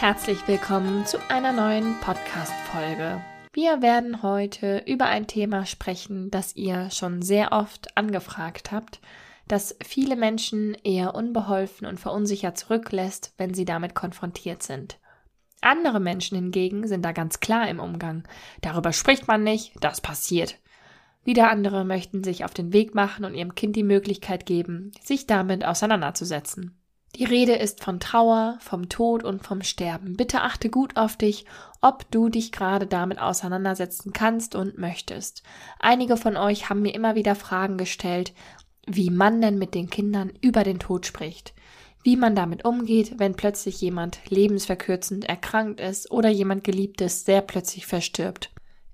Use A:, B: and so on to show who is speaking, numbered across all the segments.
A: Herzlich willkommen zu einer neuen Podcast-Folge. Wir werden heute über ein Thema sprechen, das ihr schon sehr oft angefragt habt, das viele Menschen eher unbeholfen und verunsichert zurücklässt, wenn sie damit konfrontiert sind. Andere Menschen hingegen sind da ganz klar im Umgang. Darüber spricht man nicht, das passiert. Wieder andere möchten sich auf den Weg machen und ihrem Kind die Möglichkeit geben, sich damit auseinanderzusetzen. Die Rede ist von Trauer, vom Tod und vom Sterben. Bitte achte gut auf dich, ob du dich gerade damit auseinandersetzen kannst und möchtest. Einige von euch haben mir immer wieder Fragen gestellt, wie man denn mit den Kindern über den Tod spricht, wie man damit umgeht, wenn plötzlich jemand lebensverkürzend erkrankt ist oder jemand Geliebtes sehr plötzlich verstirbt.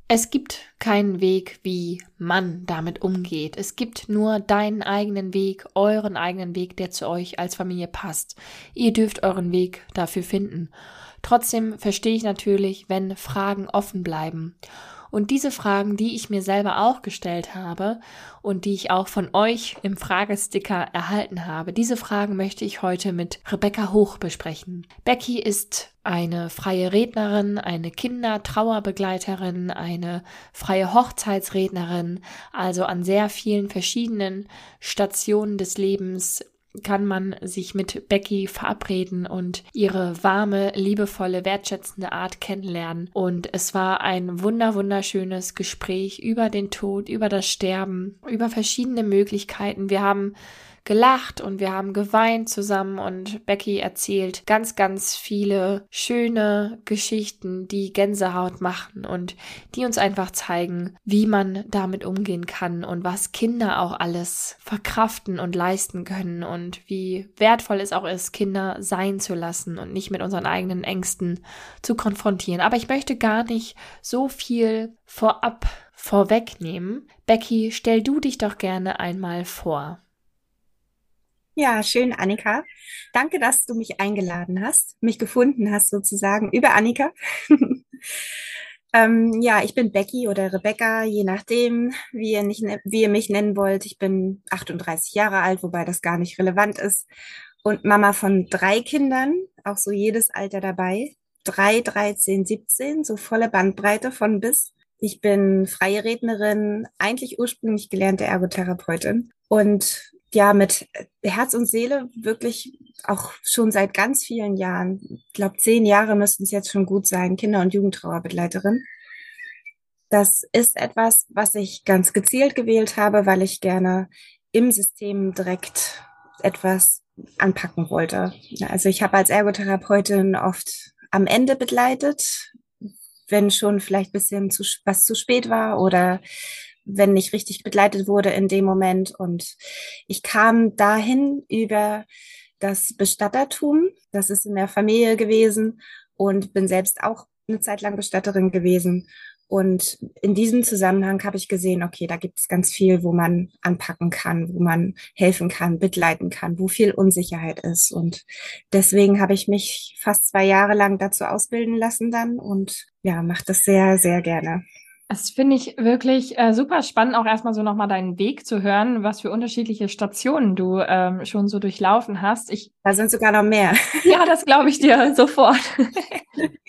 A: Es gibt keinen Weg, wie man damit umgeht. Es gibt nur deinen eigenen Weg, euren eigenen Weg, der zu euch als Familie passt. Ihr dürft euren Weg dafür finden. Trotzdem verstehe ich natürlich, wenn Fragen offen bleiben. Und diese Fragen, die ich mir selber auch gestellt habe und die ich auch von euch im Fragesticker erhalten habe, diese Fragen möchte ich heute mit Rebecca Hoch besprechen. Becky ist eine freie Rednerin, eine Kindertrauerbegleiterin, eine freie Hochzeitsrednerin, also an sehr vielen verschiedenen Stationen des Lebens kann man sich mit Becky verabreden und ihre warme, liebevolle, wertschätzende Art kennenlernen. Und es war ein wunder, wunderschönes Gespräch über den Tod, über das Sterben, über verschiedene Möglichkeiten. Wir haben gelacht und wir haben geweint zusammen und Becky erzählt ganz, ganz viele schöne Geschichten, die Gänsehaut machen und die uns einfach zeigen, wie man damit umgehen kann und was Kinder auch alles verkraften und leisten können und wie wertvoll es auch ist, Kinder sein zu lassen und nicht mit unseren eigenen Ängsten zu konfrontieren. Aber ich möchte gar nicht so viel vorab vorwegnehmen. Becky, stell du dich doch gerne einmal vor.
B: Ja, schön, Annika. Danke, dass du mich eingeladen hast, mich gefunden hast sozusagen über Annika. ähm, ja, ich bin Becky oder Rebecca, je nachdem, wie ihr, nicht, ne-, wie ihr mich nennen wollt. Ich bin 38 Jahre alt, wobei das gar nicht relevant ist. Und Mama von drei Kindern, auch so jedes Alter dabei. Drei, 13, 17, so volle Bandbreite von bis. Ich bin freie Rednerin, eigentlich ursprünglich gelernte Ergotherapeutin und ja mit Herz und Seele wirklich auch schon seit ganz vielen Jahren, ich glaube zehn Jahre müssten es jetzt schon gut sein, Kinder- und Jugendtrauerbegleiterin. Das ist etwas, was ich ganz gezielt gewählt habe, weil ich gerne im System direkt etwas anpacken wollte. Also ich habe als Ergotherapeutin oft am Ende begleitet, wenn schon vielleicht bisschen zu, was zu spät war oder wenn nicht richtig begleitet wurde in dem Moment. Und ich kam dahin über das Bestattertum. Das ist in der Familie gewesen und bin selbst auch eine Zeit lang Bestatterin gewesen. Und in diesem Zusammenhang habe ich gesehen, okay, da gibt es ganz viel, wo man anpacken kann, wo man helfen kann, begleiten kann, wo viel Unsicherheit ist. Und deswegen habe ich mich fast zwei Jahre lang dazu ausbilden lassen dann und ja, mache das sehr, sehr gerne.
A: Das finde ich wirklich äh, super spannend, auch erstmal so nochmal deinen Weg zu hören, was für unterschiedliche Stationen du ähm, schon so durchlaufen hast. Ich,
B: da sind sogar noch mehr.
A: Ja, das glaube ich dir sofort.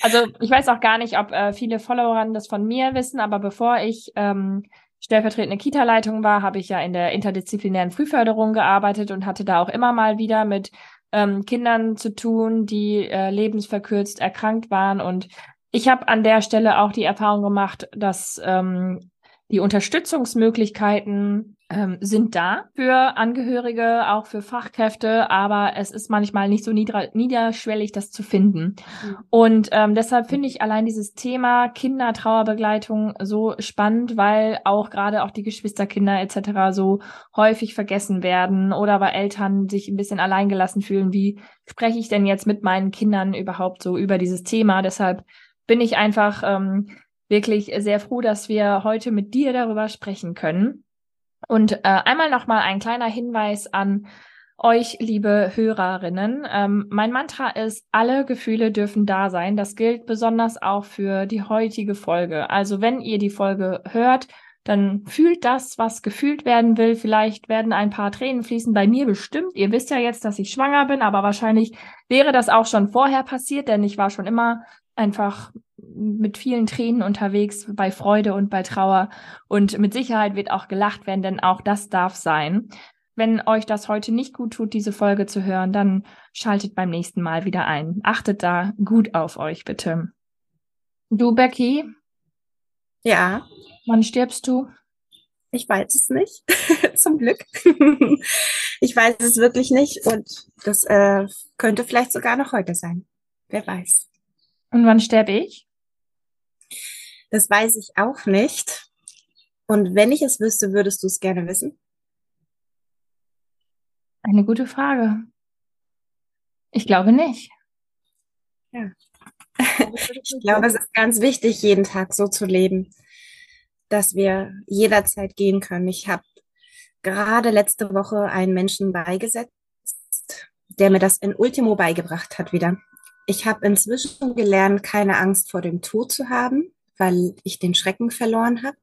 A: also ich weiß auch gar nicht, ob äh, viele Follower das von mir wissen, aber bevor ich ähm, stellvertretende Kita-Leitung war, habe ich ja in der interdisziplinären Frühförderung gearbeitet und hatte da auch immer mal wieder mit ähm, Kindern zu tun, die äh, lebensverkürzt erkrankt waren und ich habe an der Stelle auch die Erfahrung gemacht, dass ähm, die Unterstützungsmöglichkeiten ähm, sind da für Angehörige, auch für Fachkräfte, aber es ist manchmal nicht so niederschwellig, das zu finden. Mhm. Und ähm, deshalb finde ich allein dieses Thema Kindertrauerbegleitung so spannend, weil auch gerade auch die Geschwisterkinder etc. so häufig vergessen werden oder weil Eltern sich ein bisschen alleingelassen fühlen. Wie spreche ich denn jetzt mit meinen Kindern überhaupt so über dieses Thema? Deshalb bin ich einfach ähm,
C: wirklich sehr froh, dass wir heute mit dir darüber sprechen können. Und äh, einmal nochmal ein kleiner Hinweis an euch, liebe Hörerinnen. Ähm, mein Mantra ist, alle Gefühle dürfen da sein. Das gilt besonders auch für die heutige Folge. Also wenn ihr die Folge hört, dann fühlt das, was gefühlt werden will. Vielleicht werden ein paar Tränen fließen bei mir bestimmt. Ihr wisst ja jetzt, dass ich schwanger bin, aber wahrscheinlich wäre das auch schon vorher passiert, denn ich war schon immer einfach mit vielen Tränen unterwegs bei Freude und bei Trauer. Und mit Sicherheit wird auch gelacht werden, denn auch das darf sein. Wenn euch das heute nicht gut tut, diese Folge zu hören, dann schaltet beim nächsten Mal wieder ein. Achtet da gut auf euch, bitte. Du, Becky?
B: Ja.
C: Wann stirbst du?
B: Ich weiß es nicht. Zum Glück. ich weiß es wirklich nicht und das äh, könnte vielleicht sogar noch heute sein. Wer weiß.
C: Und wann sterbe ich?
B: Das weiß ich auch nicht. Und wenn ich es wüsste, würdest du es gerne wissen?
C: Eine gute Frage. Ich glaube nicht.
B: Ja. Ich glaube, es ist ganz wichtig, jeden Tag so zu leben, dass wir jederzeit gehen können. Ich habe gerade letzte Woche einen Menschen beigesetzt, der mir das in Ultimo beigebracht hat wieder. Ich habe inzwischen gelernt, keine Angst vor dem Tod zu haben, weil ich den Schrecken verloren habe.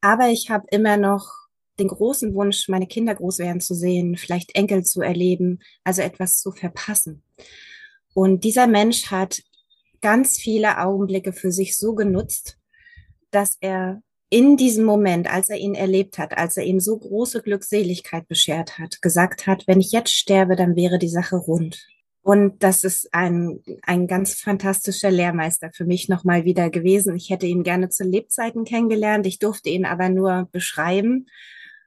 B: Aber ich habe immer noch den großen Wunsch, meine Kinder groß werden zu sehen, vielleicht Enkel zu erleben, also etwas zu verpassen. Und dieser Mensch hat ganz viele Augenblicke für sich so genutzt, dass er in diesem Moment, als er ihn erlebt hat, als er ihm so große Glückseligkeit beschert hat, gesagt hat, wenn ich jetzt sterbe, dann wäre die Sache rund. Und das ist ein, ein ganz fantastischer Lehrmeister für mich nochmal wieder gewesen. Ich hätte ihn gerne zu Lebzeiten kennengelernt. Ich durfte ihn aber nur beschreiben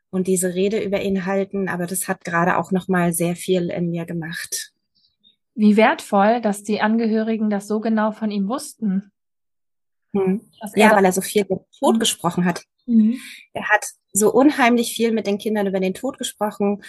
B: und diese Rede über ihn halten, aber das hat gerade auch noch mal sehr viel in mir gemacht.
C: Wie wertvoll, dass die Angehörigen das so genau von ihm wussten.
B: Hm. Ja, weil er so viel über den Tod mhm. gesprochen hat. Mhm. Er hat so unheimlich viel mit den Kindern über den Tod gesprochen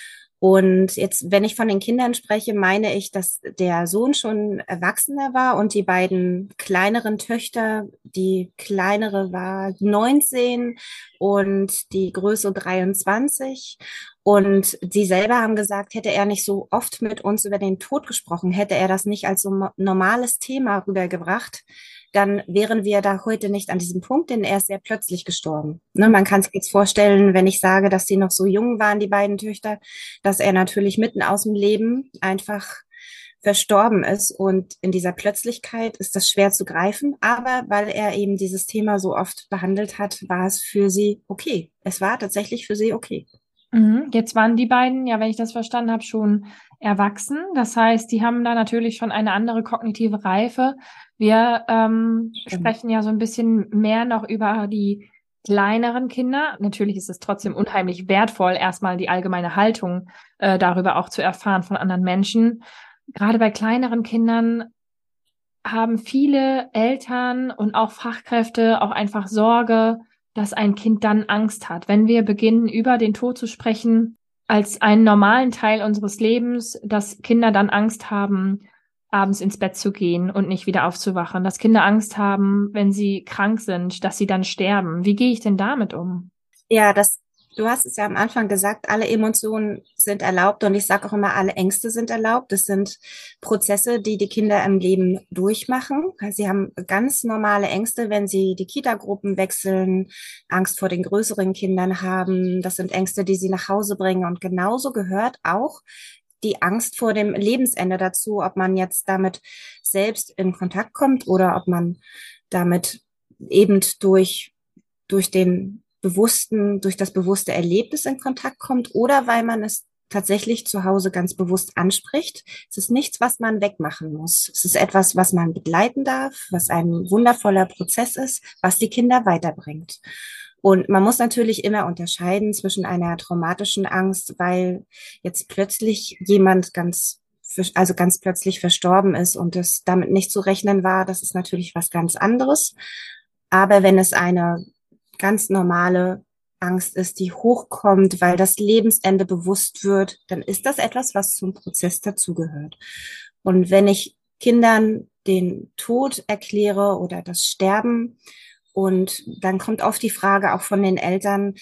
B: und jetzt, wenn ich von den Kindern spreche, meine ich, dass der Sohn schon Erwachsener war und die beiden kleineren Töchter, die kleinere war 19 und die größere 23. Und sie selber haben gesagt, hätte er nicht so oft mit uns über den Tod gesprochen, hätte er das nicht als so normales Thema rübergebracht, dann wären wir da heute nicht an diesem Punkt, denn er ist sehr plötzlich gestorben. Ne, man kann sich jetzt vorstellen, wenn ich sage, dass sie noch so jung waren, die beiden Töchter, dass er natürlich mitten aus dem Leben einfach verstorben ist. Und in dieser Plötzlichkeit ist das schwer zu greifen. Aber weil er eben dieses Thema so oft behandelt hat, war es für sie okay. Es war tatsächlich für sie okay.
C: Mhm. Jetzt waren die beiden, ja, wenn ich das verstanden habe, schon erwachsen. Das heißt, die haben da natürlich schon eine andere kognitive Reife. Wir ähm, sprechen ja so ein bisschen mehr noch über die kleineren Kinder. Natürlich ist es trotzdem unheimlich wertvoll, erstmal die allgemeine Haltung äh, darüber auch zu erfahren von anderen Menschen. Gerade bei kleineren Kindern haben viele Eltern und auch Fachkräfte auch einfach Sorge, dass ein Kind dann Angst hat. Wenn wir beginnen, über den Tod zu sprechen, als einen normalen Teil unseres Lebens, dass Kinder dann Angst haben, abends ins Bett zu gehen und nicht wieder aufzuwachen, dass Kinder Angst haben, wenn sie krank sind, dass sie dann sterben. Wie gehe ich denn damit um?
B: Ja, das Du hast es ja am Anfang gesagt, alle Emotionen sind erlaubt und ich sage auch immer, alle Ängste sind erlaubt. Das sind Prozesse, die die Kinder im Leben durchmachen. Sie haben ganz normale Ängste, wenn sie die Kita-Gruppen wechseln, Angst vor den größeren Kindern haben. Das sind Ängste, die sie nach Hause bringen. Und genauso gehört auch die Angst vor dem Lebensende dazu, ob man jetzt damit selbst in Kontakt kommt oder ob man damit eben durch durch den bewussten, durch das bewusste Erlebnis in Kontakt kommt oder weil man es tatsächlich zu Hause ganz bewusst anspricht. Es ist nichts, was man wegmachen muss. Es ist etwas, was man begleiten darf, was ein wundervoller Prozess ist, was die Kinder weiterbringt. Und man muss natürlich immer unterscheiden zwischen einer traumatischen Angst, weil jetzt plötzlich jemand ganz also ganz plötzlich verstorben ist und es damit nicht zu rechnen war, das ist natürlich was ganz anderes. Aber wenn es eine ganz normale Angst ist, die hochkommt, weil das Lebensende bewusst wird, dann ist das etwas, was zum Prozess dazugehört. Und wenn ich Kindern den Tod erkläre oder das Sterben Und dann kommt oft die Frage auch von den Eltern,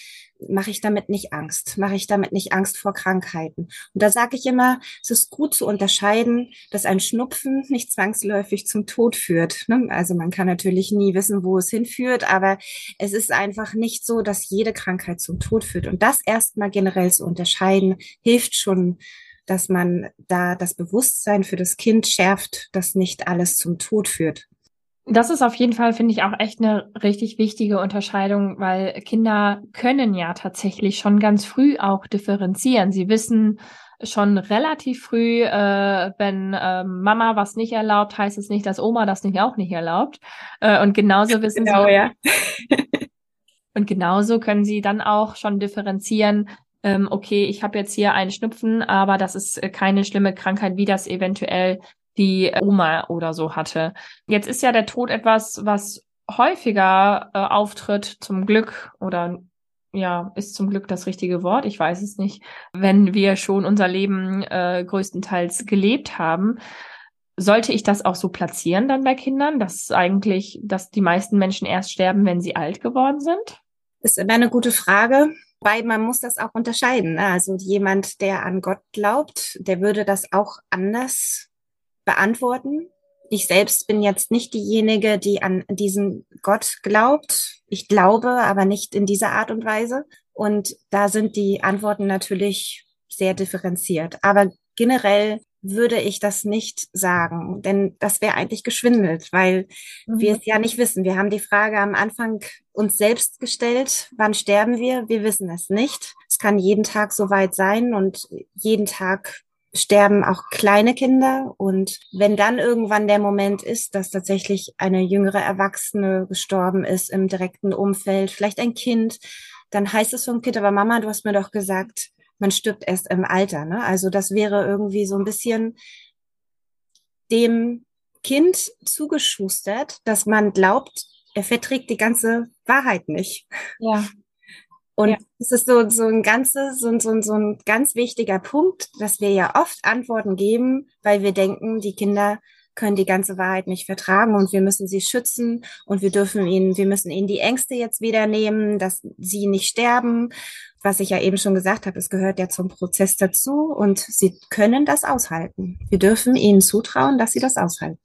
B: mache ich damit nicht Angst? Mache ich damit nicht Angst vor Krankheiten? Und da sage ich immer, es ist gut zu unterscheiden, dass ein Schnupfen nicht zwangsläufig zum Tod führt. Ne? Also man kann natürlich nie wissen, wo es hinführt, aber es ist einfach nicht so, dass jede Krankheit zum Tod führt. Und das erstmal generell zu unterscheiden, hilft schon, dass man da das Bewusstsein für das Kind schärft, dass nicht alles zum Tod führt.
C: Das ist auf jeden Fall, finde ich, auch echt eine richtig wichtige Unterscheidung, weil Kinder können ja tatsächlich schon ganz früh auch differenzieren. Sie wissen schon relativ früh, äh, wenn äh, Mama was nicht erlaubt, heißt es nicht, dass Oma das nicht auch nicht erlaubt. Äh, und genauso wissen
B: genau,
C: sie.
B: Ja.
C: und genauso können sie dann auch schon differenzieren, ähm, okay, ich habe jetzt hier einen Schnupfen, aber das ist keine schlimme Krankheit, wie das eventuell die Oma oder so hatte. Jetzt ist ja der Tod etwas, was häufiger äh, auftritt, zum Glück oder ja, ist zum Glück das richtige Wort, ich weiß es nicht, wenn wir schon unser Leben äh, größtenteils gelebt haben. Sollte ich das auch so platzieren dann bei Kindern, dass eigentlich, dass die meisten Menschen erst sterben, wenn sie alt geworden sind?
B: Ist immer eine gute Frage. Weil man muss das auch unterscheiden. Ne? Also jemand, der an Gott glaubt, der würde das auch anders beantworten. Ich selbst bin jetzt nicht diejenige, die an diesen Gott glaubt. Ich glaube, aber nicht in dieser Art und Weise. Und da sind die Antworten natürlich sehr differenziert. Aber generell würde ich das nicht sagen, denn das wäre eigentlich geschwindelt, weil mhm. wir es ja nicht wissen. Wir haben die Frage am Anfang uns selbst gestellt, wann sterben wir? Wir wissen es nicht. Es kann jeden Tag so weit sein und jeden Tag sterben auch kleine Kinder. Und wenn dann irgendwann der Moment ist, dass tatsächlich eine jüngere Erwachsene gestorben ist im direkten Umfeld, vielleicht ein Kind, dann heißt es vom Kind, aber Mama, du hast mir doch gesagt, man stirbt erst im Alter. Ne? Also das wäre irgendwie so ein bisschen dem Kind zugeschustert, dass man glaubt, er verträgt die ganze Wahrheit nicht.
C: Ja.
B: Und ja. es ist so, so ein ganzes, so, so, so ein ganz wichtiger Punkt, dass wir ja oft Antworten geben, weil wir denken, die Kinder können die ganze Wahrheit nicht vertragen und wir müssen sie schützen und wir dürfen ihnen, wir müssen ihnen die Ängste jetzt wieder nehmen, dass sie nicht sterben. Was ich ja eben schon gesagt habe, es gehört ja zum Prozess dazu und sie können das aushalten. Wir dürfen ihnen zutrauen, dass sie das aushalten.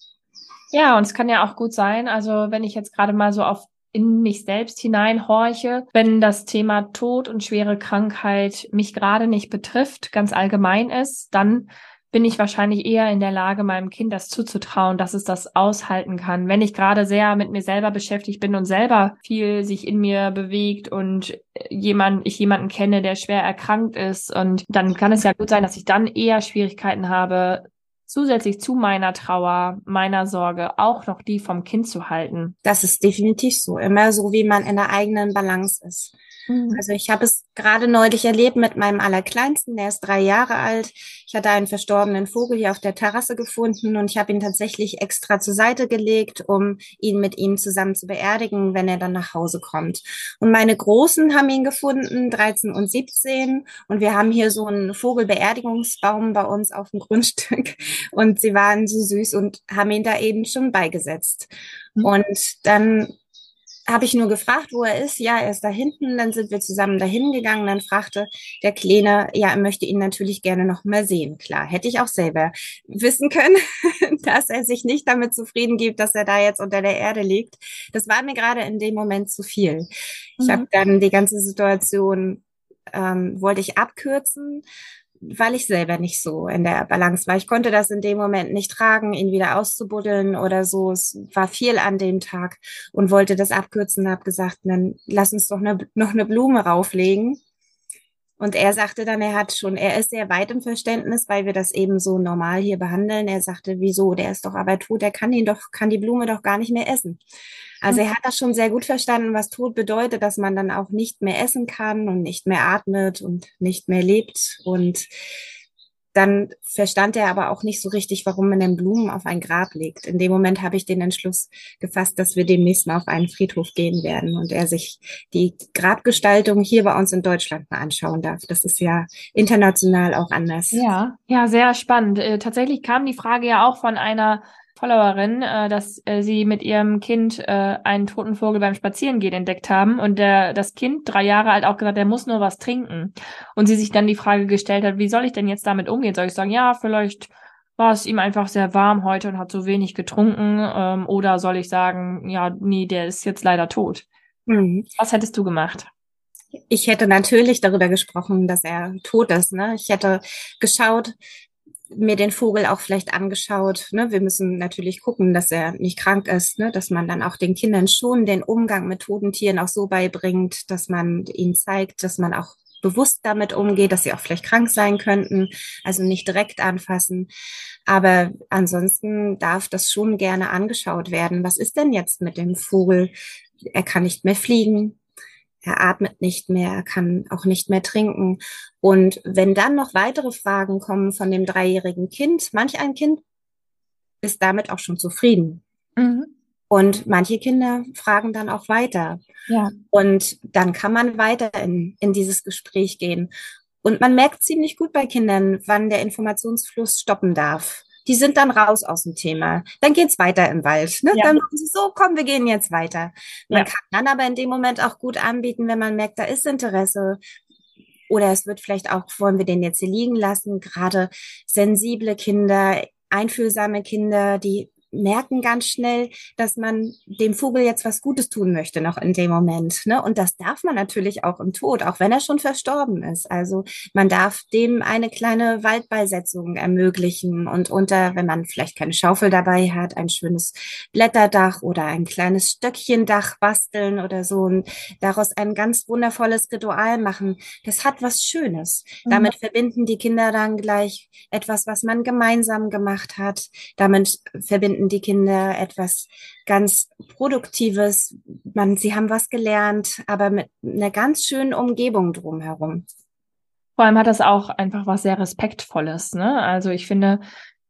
C: Ja, und es kann ja auch gut sein, also wenn ich jetzt gerade mal so auf in mich selbst hineinhorche, wenn das Thema Tod und schwere Krankheit mich gerade nicht betrifft, ganz allgemein ist, dann bin ich wahrscheinlich eher in der Lage, meinem Kind das zuzutrauen, dass es das aushalten kann. Wenn ich gerade sehr mit mir selber beschäftigt bin und selber viel sich in mir bewegt und jemand, ich jemanden kenne, der schwer erkrankt ist und dann kann es ja gut sein, dass ich dann eher Schwierigkeiten habe, zusätzlich zu meiner Trauer, meiner Sorge auch noch die vom Kind zu halten.
B: Das ist definitiv so. Immer so, wie man in der eigenen Balance ist. Mhm. Also ich habe es gerade neulich erlebt mit meinem Allerkleinsten, der ist drei Jahre alt. Ich hatte einen verstorbenen Vogel hier auf der Terrasse gefunden und ich habe ihn tatsächlich extra zur Seite gelegt, um ihn mit ihm zusammen zu beerdigen, wenn er dann nach Hause kommt. Und meine Großen haben ihn gefunden, 13 und 17. Und wir haben hier so einen Vogelbeerdigungsbaum bei uns auf dem Grundstück. Und sie waren so süß und haben ihn da eben schon beigesetzt. Mhm. Und dann habe ich nur gefragt, wo er ist. Ja, er ist da hinten. Dann sind wir zusammen dahin gegangen. Dann fragte der Kleine, ja, er möchte ihn natürlich gerne noch mal sehen. Klar, hätte ich auch selber wissen können, dass er sich nicht damit zufrieden gibt, dass er da jetzt unter der Erde liegt. Das war mir gerade in dem Moment zu viel. Ich mhm. habe dann die ganze Situation ähm, wollte ich abkürzen, weil ich selber nicht so in der Balance war. Ich konnte das in dem Moment nicht tragen, ihn wieder auszubuddeln oder so. Es war viel an dem Tag und wollte das abkürzen, habe gesagt, dann lass uns doch ne, noch eine Blume rauflegen. Und er sagte dann, er hat schon, er ist sehr weit im Verständnis, weil wir das eben so normal hier behandeln. Er sagte, wieso, der ist doch aber tot, der kann ihn doch, kann die Blume doch gar nicht mehr essen. Also er hat das schon sehr gut verstanden, was Tod bedeutet, dass man dann auch nicht mehr essen kann und nicht mehr atmet und nicht mehr lebt. Und dann verstand er aber auch nicht so richtig, warum man denn Blumen auf ein Grab legt. In dem Moment habe ich den Entschluss gefasst, dass wir demnächst mal auf einen Friedhof gehen werden und er sich die Grabgestaltung hier bei uns in Deutschland mal anschauen darf. Das ist ja international auch anders.
C: Ja, ja, sehr spannend. Äh, tatsächlich kam die Frage ja auch von einer Followerin, äh, dass äh, sie mit ihrem Kind äh, einen toten Vogel beim Spazierengehen entdeckt haben und der, das Kind, drei Jahre alt, auch gesagt, der muss nur was trinken. Und sie sich dann die Frage gestellt hat, wie soll ich denn jetzt damit umgehen? Soll ich sagen, ja, vielleicht war es ihm einfach sehr warm heute und hat so wenig getrunken? Ähm, oder soll ich sagen, ja, nee, der ist jetzt leider tot? Mhm. Was hättest du gemacht?
B: Ich hätte natürlich darüber gesprochen, dass er tot ist. Ne? Ich hätte geschaut, mir den Vogel auch vielleicht angeschaut. Ne? Wir müssen natürlich gucken, dass er nicht krank ist, ne? dass man dann auch den Kindern schon den Umgang mit toten Tieren auch so beibringt, dass man ihnen zeigt, dass man auch bewusst damit umgeht, dass sie auch vielleicht krank sein könnten, also nicht direkt anfassen. Aber ansonsten darf das schon gerne angeschaut werden. Was ist denn jetzt mit dem Vogel? Er kann nicht mehr fliegen, er atmet nicht mehr, er kann auch nicht mehr trinken. Und wenn dann noch weitere Fragen kommen von dem dreijährigen Kind, manch ein Kind ist damit auch schon zufrieden. Mhm. Und manche Kinder fragen dann auch weiter. Ja. Und dann kann man weiter in, in dieses Gespräch gehen. Und man merkt ziemlich gut bei Kindern, wann der Informationsfluss stoppen darf die sind dann raus aus dem Thema. Dann geht's weiter im Wald. Ne? Ja. Dann machen sie so, komm, wir gehen jetzt weiter. Man ja. kann dann aber in dem Moment auch gut anbieten, wenn man merkt, da ist Interesse. Oder es wird vielleicht auch, wollen wir den jetzt hier liegen lassen, gerade sensible Kinder, einfühlsame Kinder, die merken ganz schnell, dass man dem Vogel jetzt was Gutes tun möchte noch in dem Moment. Ne? Und das darf man natürlich auch im Tod, auch wenn er schon verstorben ist. Also man darf dem eine kleine Waldbeisetzung ermöglichen und unter, wenn man vielleicht keine Schaufel dabei hat, ein schönes Blätterdach oder ein kleines Stöckchendach basteln oder so und daraus ein ganz wundervolles Ritual machen. Das hat was Schönes. Mhm. Damit verbinden die Kinder dann gleich etwas, was man gemeinsam gemacht hat. Damit verbinden finden die Kinder etwas ganz Produktives. Man, sie haben was gelernt, aber mit einer ganz schönen Umgebung drumherum.
C: Vor allem hat das auch einfach was sehr Respektvolles. Ne? Also ich finde,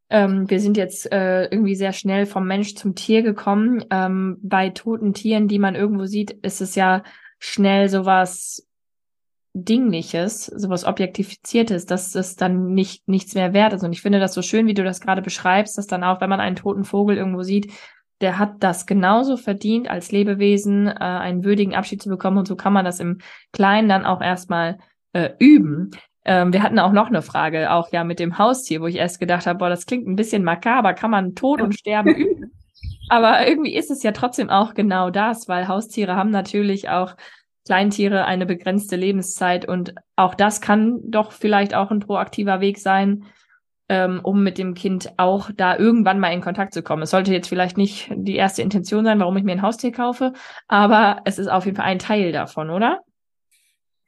C: ähm, wir sind jetzt äh, irgendwie sehr schnell vom Mensch zum Tier gekommen. Ähm, bei toten Tieren, die man irgendwo sieht, ist es ja schnell sowas Dingliches, sowas Objektifiziertes, dass es dann nicht nichts mehr wert ist. Und ich finde das so schön, wie du das gerade beschreibst, dass dann auch, wenn man einen toten Vogel irgendwo sieht, der hat das genauso verdient, als Lebewesen äh, einen würdigen Abschied zu bekommen. Und so kann man das im Kleinen dann auch erstmal äh, üben. Ähm, wir hatten auch noch eine Frage, auch ja mit dem Haustier, wo ich erst gedacht habe, boah, das klingt ein bisschen makaber, kann man Tod und Sterben üben? Aber irgendwie ist es ja trotzdem auch genau das, weil Haustiere haben natürlich auch Kleintiere eine begrenzte Lebenszeit und auch das kann doch vielleicht auch ein proaktiver Weg sein, ähm, um mit dem Kind auch da irgendwann mal in Kontakt zu kommen. Es sollte jetzt vielleicht nicht die erste Intention sein, warum ich mir ein Haustier kaufe, aber es ist auf jeden Fall ein Teil davon, oder?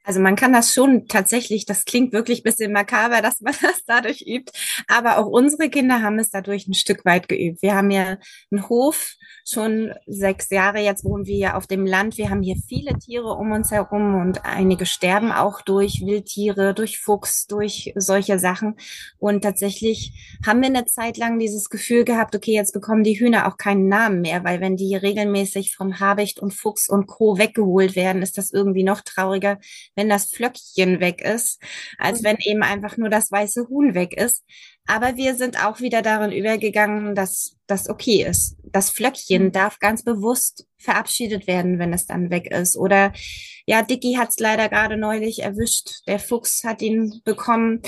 B: Also man kann das schon tatsächlich, das klingt wirklich bisschen makaber, dass man das dadurch übt, aber auch unsere Kinder haben es dadurch ein Stück weit geübt. Wir haben ja einen Hof, schon sechs Jahre jetzt wohnen wir ja auf dem Land. Wir haben hier viele Tiere um uns herum und einige sterben auch durch Wildtiere, durch Fuchs, durch solche Sachen. Und tatsächlich haben wir eine Zeit lang dieses Gefühl gehabt, okay, jetzt bekommen die Hühner auch keinen Namen mehr, weil wenn die regelmäßig vom Habicht und Fuchs und Co. weggeholt werden, ist das irgendwie noch trauriger, wenn das Flöckchen weg ist, als mhm. wenn eben einfach nur das weiße Huhn weg ist. Aber wir sind auch wieder darin übergegangen, dass das okay ist. Das Flöckchen mhm. darf ganz bewusst verabschiedet werden, wenn es dann weg ist. Oder ja, Dicky hat es leider gerade neulich erwischt. Der Fuchs hat ihn bekommen.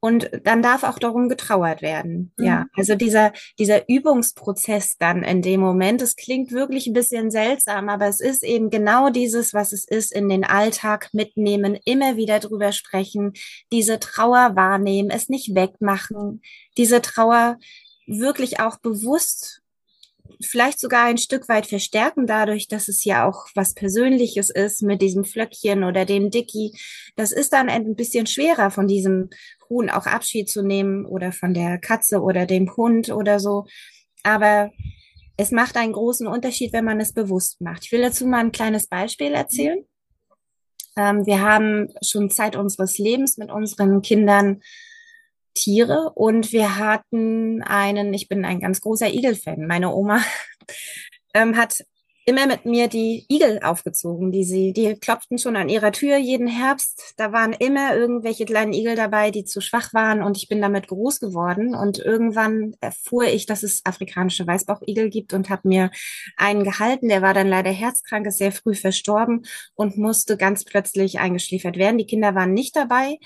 B: Und dann darf auch darum getrauert werden. Mhm. Ja, also dieser, dieser Übungsprozess dann in dem Moment, es klingt wirklich ein bisschen seltsam, aber es ist eben genau dieses, was es ist, in den Alltag mitnehmen, immer wieder drüber sprechen, diese Trauer wahrnehmen, es nicht wegmachen, diese Trauer wirklich auch bewusst vielleicht sogar ein Stück weit verstärken dadurch, dass es ja auch was Persönliches ist mit diesem Flöckchen oder dem Dicky. Das ist dann ein bisschen schwerer von diesem Huhn auch Abschied zu nehmen oder von der Katze oder dem Hund oder so. Aber es macht einen großen Unterschied, wenn man es bewusst macht. Ich will dazu mal ein kleines Beispiel erzählen. Ähm, wir haben schon Zeit unseres Lebens mit unseren Kindern Tiere und wir hatten einen, ich bin ein ganz großer Igel-Fan. Meine Oma ähm, hat immer mit mir die Igel aufgezogen, die sie, die klopften schon an ihrer Tür jeden Herbst. Da waren immer irgendwelche kleinen Igel dabei, die zu schwach waren und ich bin damit groß geworden. Und irgendwann erfuhr ich, dass es afrikanische Weißbauchigel gibt und habe mir einen gehalten. Der war dann leider herzkrank, ist sehr früh verstorben und musste ganz plötzlich eingeschliefert werden. Die Kinder waren nicht dabei.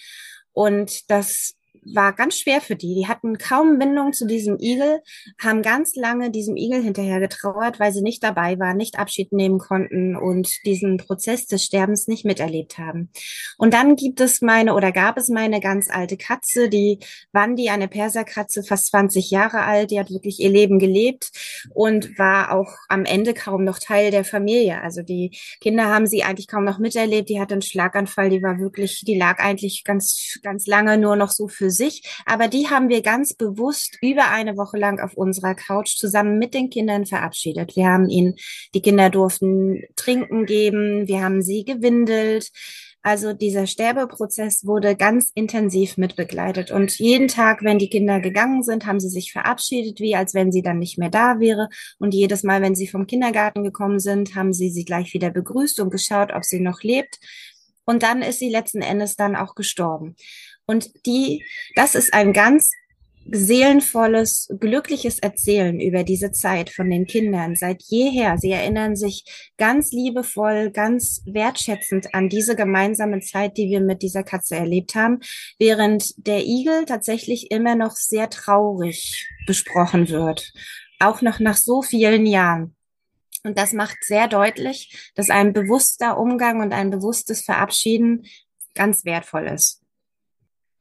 B: Und das war ganz schwer für die. Die hatten kaum Bindung zu diesem Igel, haben ganz lange diesem Igel hinterher getrauert, weil sie nicht dabei waren, nicht Abschied nehmen konnten und diesen Prozess des Sterbens nicht miterlebt haben. Und dann gibt es meine oder gab es meine ganz alte Katze, die Wandi, eine Perserkatze, fast 20 Jahre alt, die hat wirklich ihr Leben gelebt und war auch am Ende kaum noch Teil der Familie. Also die Kinder haben sie eigentlich kaum noch miterlebt. Die hatte einen Schlaganfall, die war wirklich, die lag eigentlich ganz, ganz lange nur noch so für sich. Aber die haben wir ganz bewusst über eine Woche lang auf unserer Couch zusammen mit den Kindern verabschiedet. Wir haben ihnen, die Kinder durften trinken geben, wir haben sie gewindelt. Also dieser Sterbeprozess wurde ganz intensiv mitbegleitet. Und jeden Tag, wenn die Kinder gegangen sind, haben sie sich verabschiedet, wie als wenn sie dann nicht mehr da wäre. Und jedes Mal, wenn sie vom Kindergarten gekommen sind, haben sie sie gleich wieder begrüßt und geschaut, ob sie noch lebt. Und dann ist sie letzten Endes dann auch gestorben. Und die, das ist ein ganz seelenvolles, glückliches Erzählen über diese Zeit von den Kindern seit jeher. Sie erinnern sich ganz liebevoll, ganz wertschätzend an diese gemeinsame Zeit, die wir mit dieser Katze erlebt haben, während der Igel tatsächlich immer noch sehr traurig besprochen wird, auch noch nach so vielen Jahren. Und das macht sehr deutlich, dass ein bewusster Umgang und ein bewusstes Verabschieden ganz wertvoll ist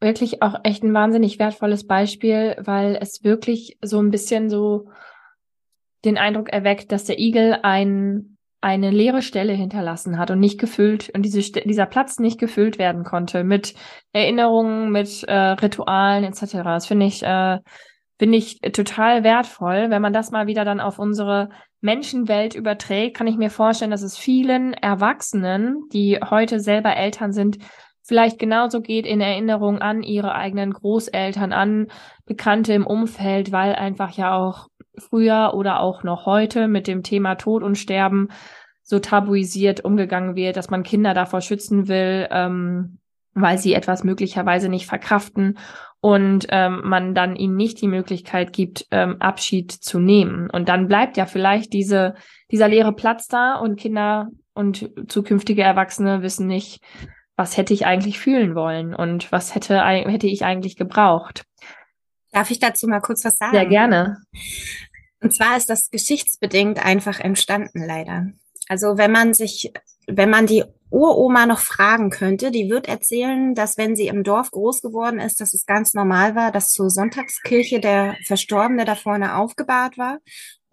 C: wirklich auch echt ein wahnsinnig wertvolles Beispiel, weil es wirklich so ein bisschen so den Eindruck erweckt, dass der Igel ein, eine leere Stelle hinterlassen hat und nicht gefüllt und diese, dieser Platz nicht gefüllt werden konnte mit Erinnerungen, mit äh, Ritualen etc. Das finde ich, äh, finde ich total wertvoll. Wenn man das mal wieder dann auf unsere Menschenwelt überträgt, kann ich mir vorstellen, dass es vielen Erwachsenen, die heute selber Eltern sind, vielleicht genauso geht in Erinnerung an ihre eigenen Großeltern, an Bekannte im Umfeld, weil einfach ja auch früher oder auch noch heute mit dem Thema Tod und Sterben so tabuisiert umgegangen wird, dass man Kinder davor schützen will, ähm, weil sie etwas möglicherweise nicht verkraften und ähm, man dann ihnen nicht die Möglichkeit gibt, ähm, Abschied zu nehmen. Und dann bleibt ja vielleicht diese, dieser leere Platz da und Kinder und zukünftige Erwachsene wissen nicht, was hätte ich eigentlich fühlen wollen und was hätte, hätte ich eigentlich gebraucht.
B: Darf ich dazu mal kurz was sagen?
C: Sehr gerne.
B: Und zwar ist das geschichtsbedingt einfach entstanden, leider. Also wenn man sich, wenn man die Uroma noch fragen könnte, die wird erzählen, dass wenn sie im Dorf groß geworden ist, dass es ganz normal war, dass zur Sonntagskirche der Verstorbene da vorne aufgebahrt war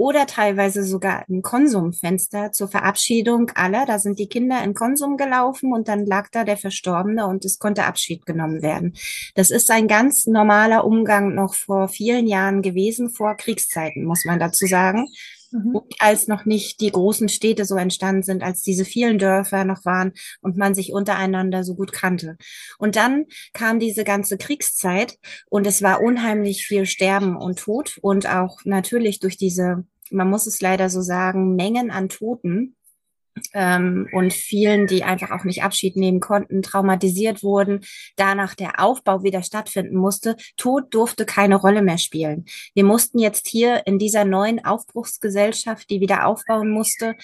B: oder teilweise sogar ein Konsumfenster zur Verabschiedung aller. Da sind die Kinder in Konsum gelaufen und dann lag da der Verstorbene und es konnte Abschied genommen werden. Das ist ein ganz normaler Umgang noch vor vielen Jahren gewesen, vor Kriegszeiten, muss man dazu sagen. Mhm. als noch nicht die großen Städte so entstanden sind, als diese vielen Dörfer noch waren und man sich untereinander so gut kannte. Und dann kam diese ganze Kriegszeit und es war unheimlich viel Sterben und Tod und auch natürlich durch diese, man muss es leider so sagen, Mengen an Toten ähm, und vielen, die einfach auch nicht Abschied nehmen konnten, traumatisiert wurden, danach der Aufbau wieder stattfinden musste. Tod durfte keine Rolle mehr spielen. Wir mussten jetzt hier in dieser neuen Aufbruchsgesellschaft, die wieder aufbauen musste,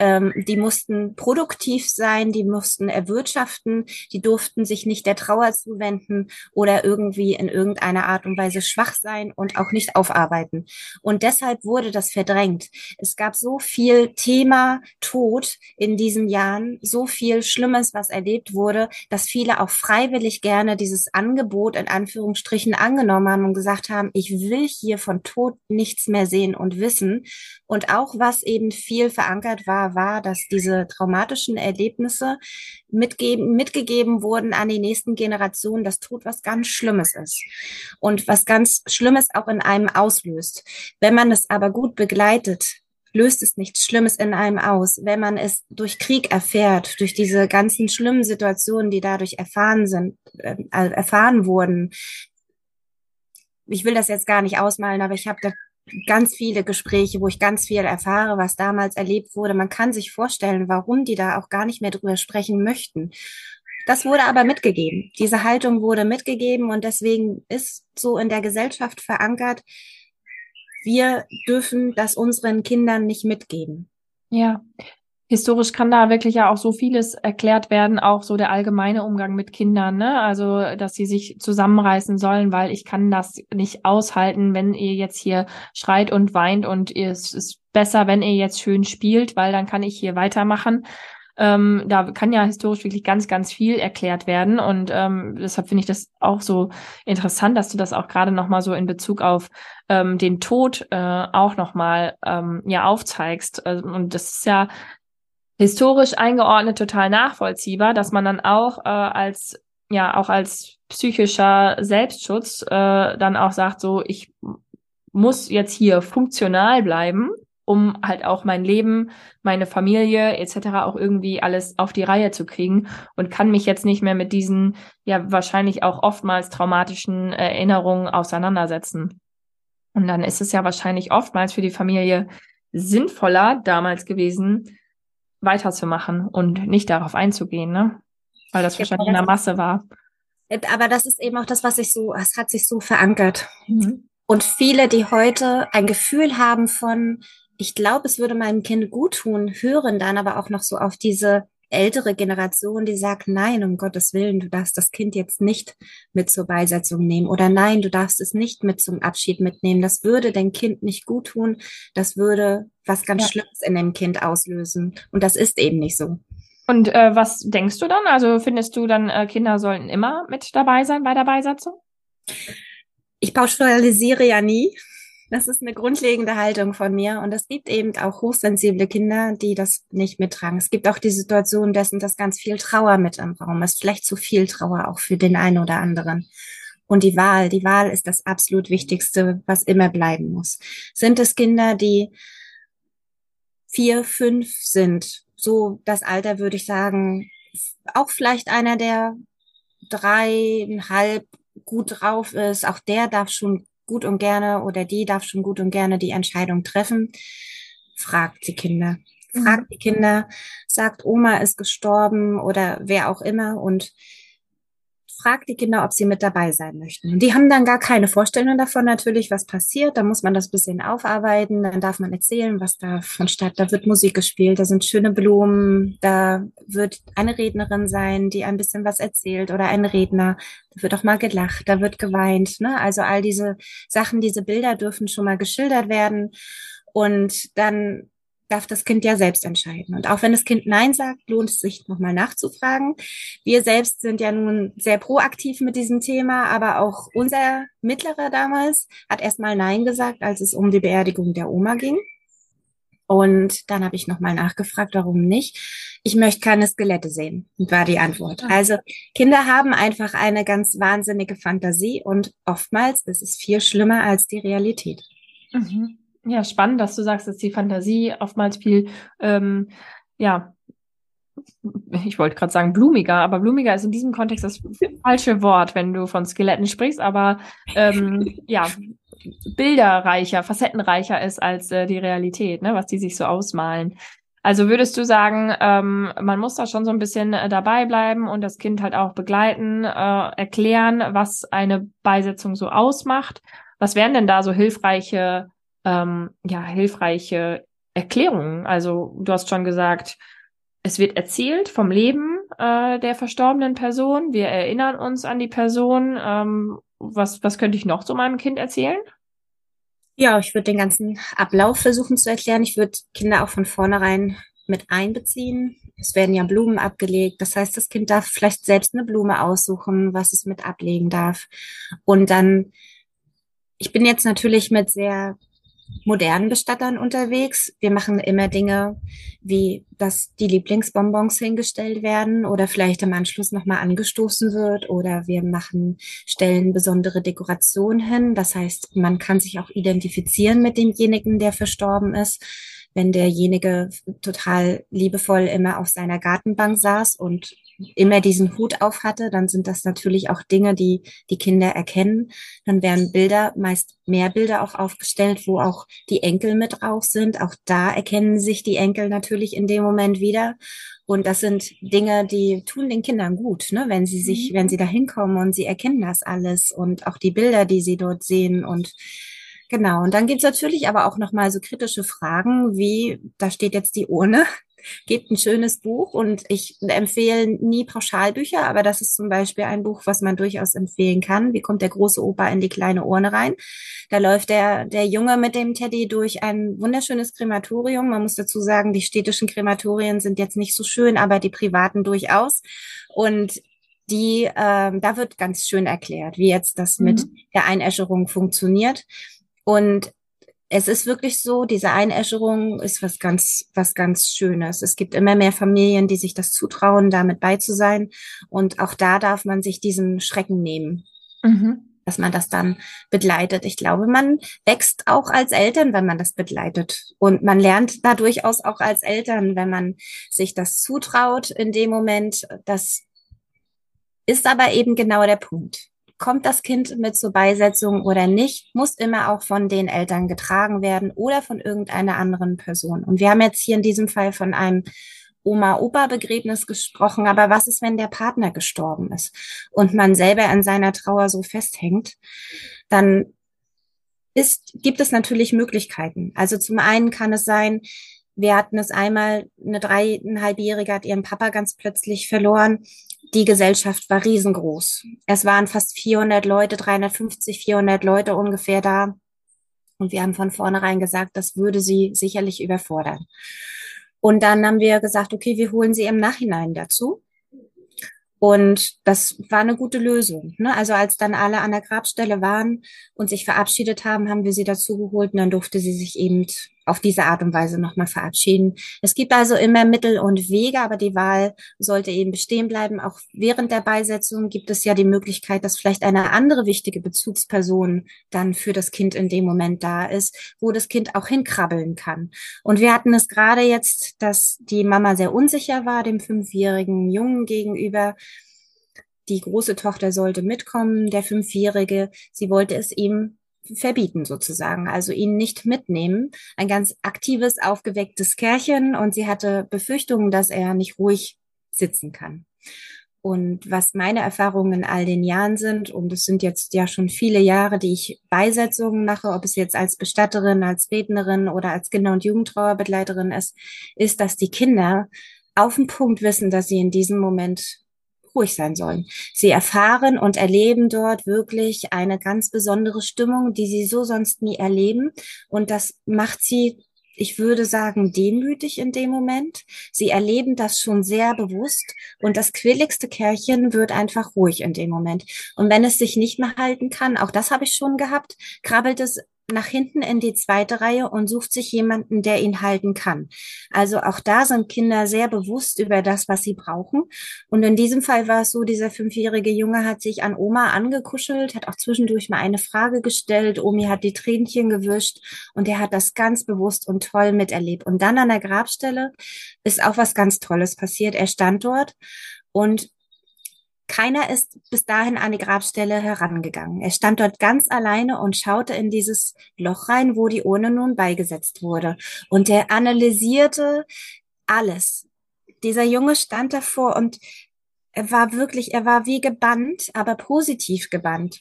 B: ähm, die mussten produktiv sein, die mussten erwirtschaften, die durften sich nicht der Trauer zuwenden oder irgendwie in irgendeiner Art und Weise schwach sein und auch nicht aufarbeiten. Und deshalb wurde das verdrängt. Es gab so viel Thema Tod in diesen Jahren, so viel Schlimmes, was erlebt wurde, dass viele auch freiwillig gerne dieses Angebot in Anführungsstrichen angenommen haben und gesagt haben, ich will hier von Tod nichts mehr sehen und wissen. Und auch was eben viel verankert war, war, dass diese traumatischen Erlebnisse mitgeben, mitgegeben wurden an die nächsten Generationen, dass Tod was ganz Schlimmes ist und was ganz Schlimmes auch in einem auslöst. Wenn man es aber gut begleitet, löst es nichts Schlimmes in einem aus. Wenn man es durch Krieg erfährt, durch diese ganzen schlimmen Situationen, die dadurch erfahren sind, äh, erfahren wurden, ich will das jetzt gar nicht ausmalen, aber ich habe ganz viele Gespräche, wo ich ganz viel erfahre, was damals erlebt wurde. Man kann sich vorstellen, warum die da auch gar nicht mehr drüber sprechen möchten. Das wurde aber mitgegeben. Diese Haltung wurde mitgegeben und deswegen ist so in der Gesellschaft verankert, wir dürfen das unseren Kindern nicht mitgeben.
C: Ja, historisch kann da wirklich ja auch so vieles erklärt werden, auch so der allgemeine Umgang mit Kindern, ne? Also, dass sie sich zusammenreißen sollen, weil ich kann das nicht aushalten, wenn ihr jetzt hier schreit und weint und es ist besser, wenn ihr jetzt schön spielt, weil dann kann ich hier weitermachen. Ähm, da kann ja historisch wirklich ganz, ganz viel erklärt werden. Und ähm, deshalb finde ich das auch so interessant, dass du das auch gerade nochmal so in Bezug auf ähm, den Tod äh, auch nochmal ähm, ja aufzeigst. Also, und das ist ja historisch eingeordnet total nachvollziehbar, dass man dann auch äh, als ja auch als psychischer Selbstschutz äh, dann auch sagt, so ich muss jetzt hier funktional bleiben, um halt auch mein Leben, meine Familie etc. auch irgendwie alles auf die Reihe zu kriegen und kann mich jetzt nicht mehr mit diesen ja wahrscheinlich auch oftmals traumatischen Erinnerungen auseinandersetzen. Und dann ist es ja wahrscheinlich oftmals für die Familie sinnvoller damals gewesen, weiterzumachen und nicht darauf einzugehen, ne? Weil das wahrscheinlich in der Masse war.
B: Aber das ist eben auch das, was sich so, es hat sich so verankert. Mhm. Und viele, die heute ein Gefühl haben von, ich glaube, es würde meinem Kind gut tun, hören dann aber auch noch so auf diese ältere Generation, die sagt, nein, um Gottes Willen, du darfst das Kind jetzt nicht mit zur Beisetzung nehmen oder nein, du darfst es nicht mit zum Abschied mitnehmen. Das würde dein Kind nicht gut tun. Das würde was ganz ja. Schlimmes in dem Kind auslösen. Und das ist eben nicht so.
C: Und äh, was denkst du dann? Also findest du dann, äh, Kinder sollten immer mit dabei sein bei der Beisetzung?
B: Ich pauschalisiere ja nie. Das ist eine grundlegende Haltung von mir. Und es gibt eben auch hochsensible Kinder, die das nicht mittragen. Es gibt auch die Situation dessen, dass ganz viel Trauer mit im Raum ist. Vielleicht zu viel Trauer auch für den einen oder anderen. Und die Wahl, die Wahl ist das absolut Wichtigste, was immer bleiben muss. Sind es Kinder, die vier, fünf sind? So das Alter würde ich sagen, auch vielleicht einer, der dreieinhalb gut drauf ist, auch der darf schon gut und gerne oder die darf schon gut und gerne die Entscheidung treffen. Fragt die Kinder. Fragt mhm. die Kinder, sagt Oma ist gestorben oder wer auch immer und fragt die Kinder, ob sie mit dabei sein möchten. Die haben dann gar keine Vorstellung davon natürlich, was passiert. Da muss man das bisschen aufarbeiten. Dann darf man erzählen, was da von statt. Da wird Musik gespielt, da sind schöne Blumen, da wird eine Rednerin sein, die ein bisschen was erzählt oder ein Redner. Da wird auch mal gelacht, da wird geweint. Ne? Also all diese Sachen, diese Bilder dürfen schon mal geschildert werden. Und dann darf das Kind ja selbst entscheiden. Und auch wenn das Kind Nein sagt, lohnt es sich nochmal nachzufragen. Wir selbst sind ja nun sehr proaktiv mit diesem Thema, aber auch unser Mittlerer damals hat erstmal Nein gesagt, als es um die Beerdigung der Oma ging. Und dann habe ich nochmal nachgefragt, warum nicht. Ich möchte keine Skelette sehen, war die Antwort. Also Kinder haben einfach eine ganz wahnsinnige Fantasie und oftmals ist es viel schlimmer als die Realität.
C: Mhm. Ja, spannend, dass du sagst, dass die Fantasie oftmals viel, ähm, ja, ich wollte gerade sagen blumiger, aber blumiger ist in diesem Kontext das falsche Wort, wenn du von Skeletten sprichst, aber ähm, ja, bilderreicher, facettenreicher ist als äh, die Realität, ne, was die sich so ausmalen. Also würdest du sagen, ähm, man muss da schon so ein bisschen äh, dabei bleiben und das Kind halt auch begleiten, äh, erklären, was eine Beisetzung so ausmacht? Was wären denn da so hilfreiche ähm, ja, hilfreiche Erklärungen. Also du hast schon gesagt, es wird erzählt vom Leben äh, der verstorbenen Person. Wir erinnern uns an die Person. Ähm, was, was könnte ich noch so meinem Kind erzählen?
B: Ja, ich würde den ganzen Ablauf versuchen zu erklären. Ich würde Kinder auch von vornherein mit einbeziehen. Es werden ja Blumen abgelegt. Das heißt, das Kind darf vielleicht selbst eine Blume aussuchen, was es mit ablegen darf. Und dann, ich bin jetzt natürlich mit sehr modernen Bestattern unterwegs. Wir machen immer Dinge, wie dass die Lieblingsbonbons hingestellt werden oder vielleicht im Anschluss nochmal angestoßen wird oder wir machen, stellen besondere Dekorationen hin. Das heißt, man kann sich auch identifizieren mit demjenigen, der verstorben ist. Wenn derjenige total liebevoll immer auf seiner Gartenbank saß und immer diesen Hut auf hatte, dann sind das natürlich auch Dinge, die die Kinder erkennen. Dann werden Bilder, meist mehr Bilder auch aufgestellt, wo auch die Enkel mit drauf sind. Auch da erkennen sich die Enkel natürlich in dem Moment wieder. Und das sind Dinge, die tun den Kindern gut, ne? wenn sie sich, mhm. wenn sie da hinkommen und sie erkennen das alles und auch die Bilder, die sie dort sehen und Genau, und dann gibt's natürlich aber auch nochmal so kritische Fragen, wie, da steht jetzt die Urne, gibt ein schönes Buch und ich empfehle nie Pauschalbücher, aber das ist zum Beispiel ein Buch, was man durchaus empfehlen kann. Wie kommt der große Opa in die kleine Urne rein? Da läuft der, der Junge mit dem Teddy durch ein wunderschönes Krematorium. Man muss dazu sagen, die städtischen Krematorien sind jetzt nicht so schön, aber die privaten durchaus. Und die, ähm, da wird ganz schön erklärt, wie jetzt das mhm. mit der Einäscherung funktioniert. Und es ist wirklich so, diese Einäscherung ist was ganz, was ganz Schönes. Es gibt immer mehr Familien, die sich das zutrauen, damit bei zu sein. Und auch da darf man sich diesen Schrecken nehmen. Mhm. Dass man das dann begleitet. Ich glaube, man wächst auch als Eltern, wenn man das begleitet. Und man lernt da durchaus auch als Eltern, wenn man sich das zutraut in dem Moment. Das ist aber eben genau der Punkt kommt das Kind mit zur Beisetzung oder nicht, muss immer auch von den Eltern getragen werden oder von irgendeiner anderen Person. Und wir haben jetzt hier in diesem Fall von einem Oma-Opa-Begräbnis gesprochen, aber was ist, wenn der Partner gestorben ist und man selber an seiner Trauer so festhängt? Dann ist, gibt es natürlich Möglichkeiten. Also zum einen kann es sein, wir hatten es einmal, eine dreieinhalbjährige hat ihren Papa ganz plötzlich verloren die Gesellschaft war riesengroß. Es waren fast 400 Leute, 350, 400 Leute ungefähr da. Und wir haben von vornherein gesagt, das würde sie sicherlich überfordern. Und dann haben wir gesagt, okay, wir holen sie im Nachhinein dazu. Und das war eine gute Lösung. Ne? Also als dann alle an der Grabstelle waren und sich verabschiedet haben, haben wir sie dazu geholt und dann durfte sie sich eben auf diese Art und Weise nochmal verabschieden. Es gibt also immer Mittel und Wege, aber die Wahl sollte eben bestehen bleiben. Auch während der Beisetzung gibt es ja die Möglichkeit, dass vielleicht eine andere wichtige Bezugsperson dann für das Kind in dem Moment da ist, wo das Kind auch hinkrabbeln kann. Und wir hatten es gerade jetzt, dass die Mama sehr unsicher war, dem fünfjährigen Jungen gegenüber. Die große Tochter sollte mitkommen, der Fünfjährige. Sie wollte es ihm verbieten sozusagen, also ihn nicht mitnehmen. Ein ganz aktives, aufgewecktes Kerlchen und sie hatte Befürchtungen, dass er nicht ruhig sitzen kann. Und was meine Erfahrungen in all den Jahren sind, und es sind jetzt ja schon viele Jahre, die ich Beisetzungen mache, ob es jetzt als Bestatterin, als Rednerin oder als Kinder- und Jugendtrauerbegleiterin ist, ist, dass die Kinder auf den Punkt wissen, dass sie in diesem Moment ruhig sein sollen. Sie erfahren und erleben dort wirklich eine ganz besondere Stimmung, die sie so sonst nie erleben. Und das macht sie ich würde sagen, demütig in dem Moment. Sie erleben das schon sehr bewusst und das quirligste Kerlchen wird einfach ruhig in dem Moment. Und wenn es sich nicht mehr halten kann, auch das habe ich schon gehabt, krabbelt es nach hinten in die zweite Reihe und sucht sich jemanden, der ihn halten kann. Also auch da sind Kinder sehr bewusst über das, was sie brauchen. Und in diesem Fall war es so, dieser fünfjährige Junge hat sich an Oma angekuschelt, hat auch zwischendurch mal eine Frage gestellt. Omi hat die Tränchen gewischt und er hat das ganz bewusst und toll miterlebt. Und dann an der Grabstelle ist auch was ganz Tolles passiert. Er stand dort und keiner ist bis dahin an die Grabstelle herangegangen. Er stand dort ganz alleine und schaute in dieses Loch rein, wo die Urne nun beigesetzt wurde. Und er analysierte alles. Dieser Junge stand davor und er war wirklich, er war wie gebannt, aber positiv gebannt.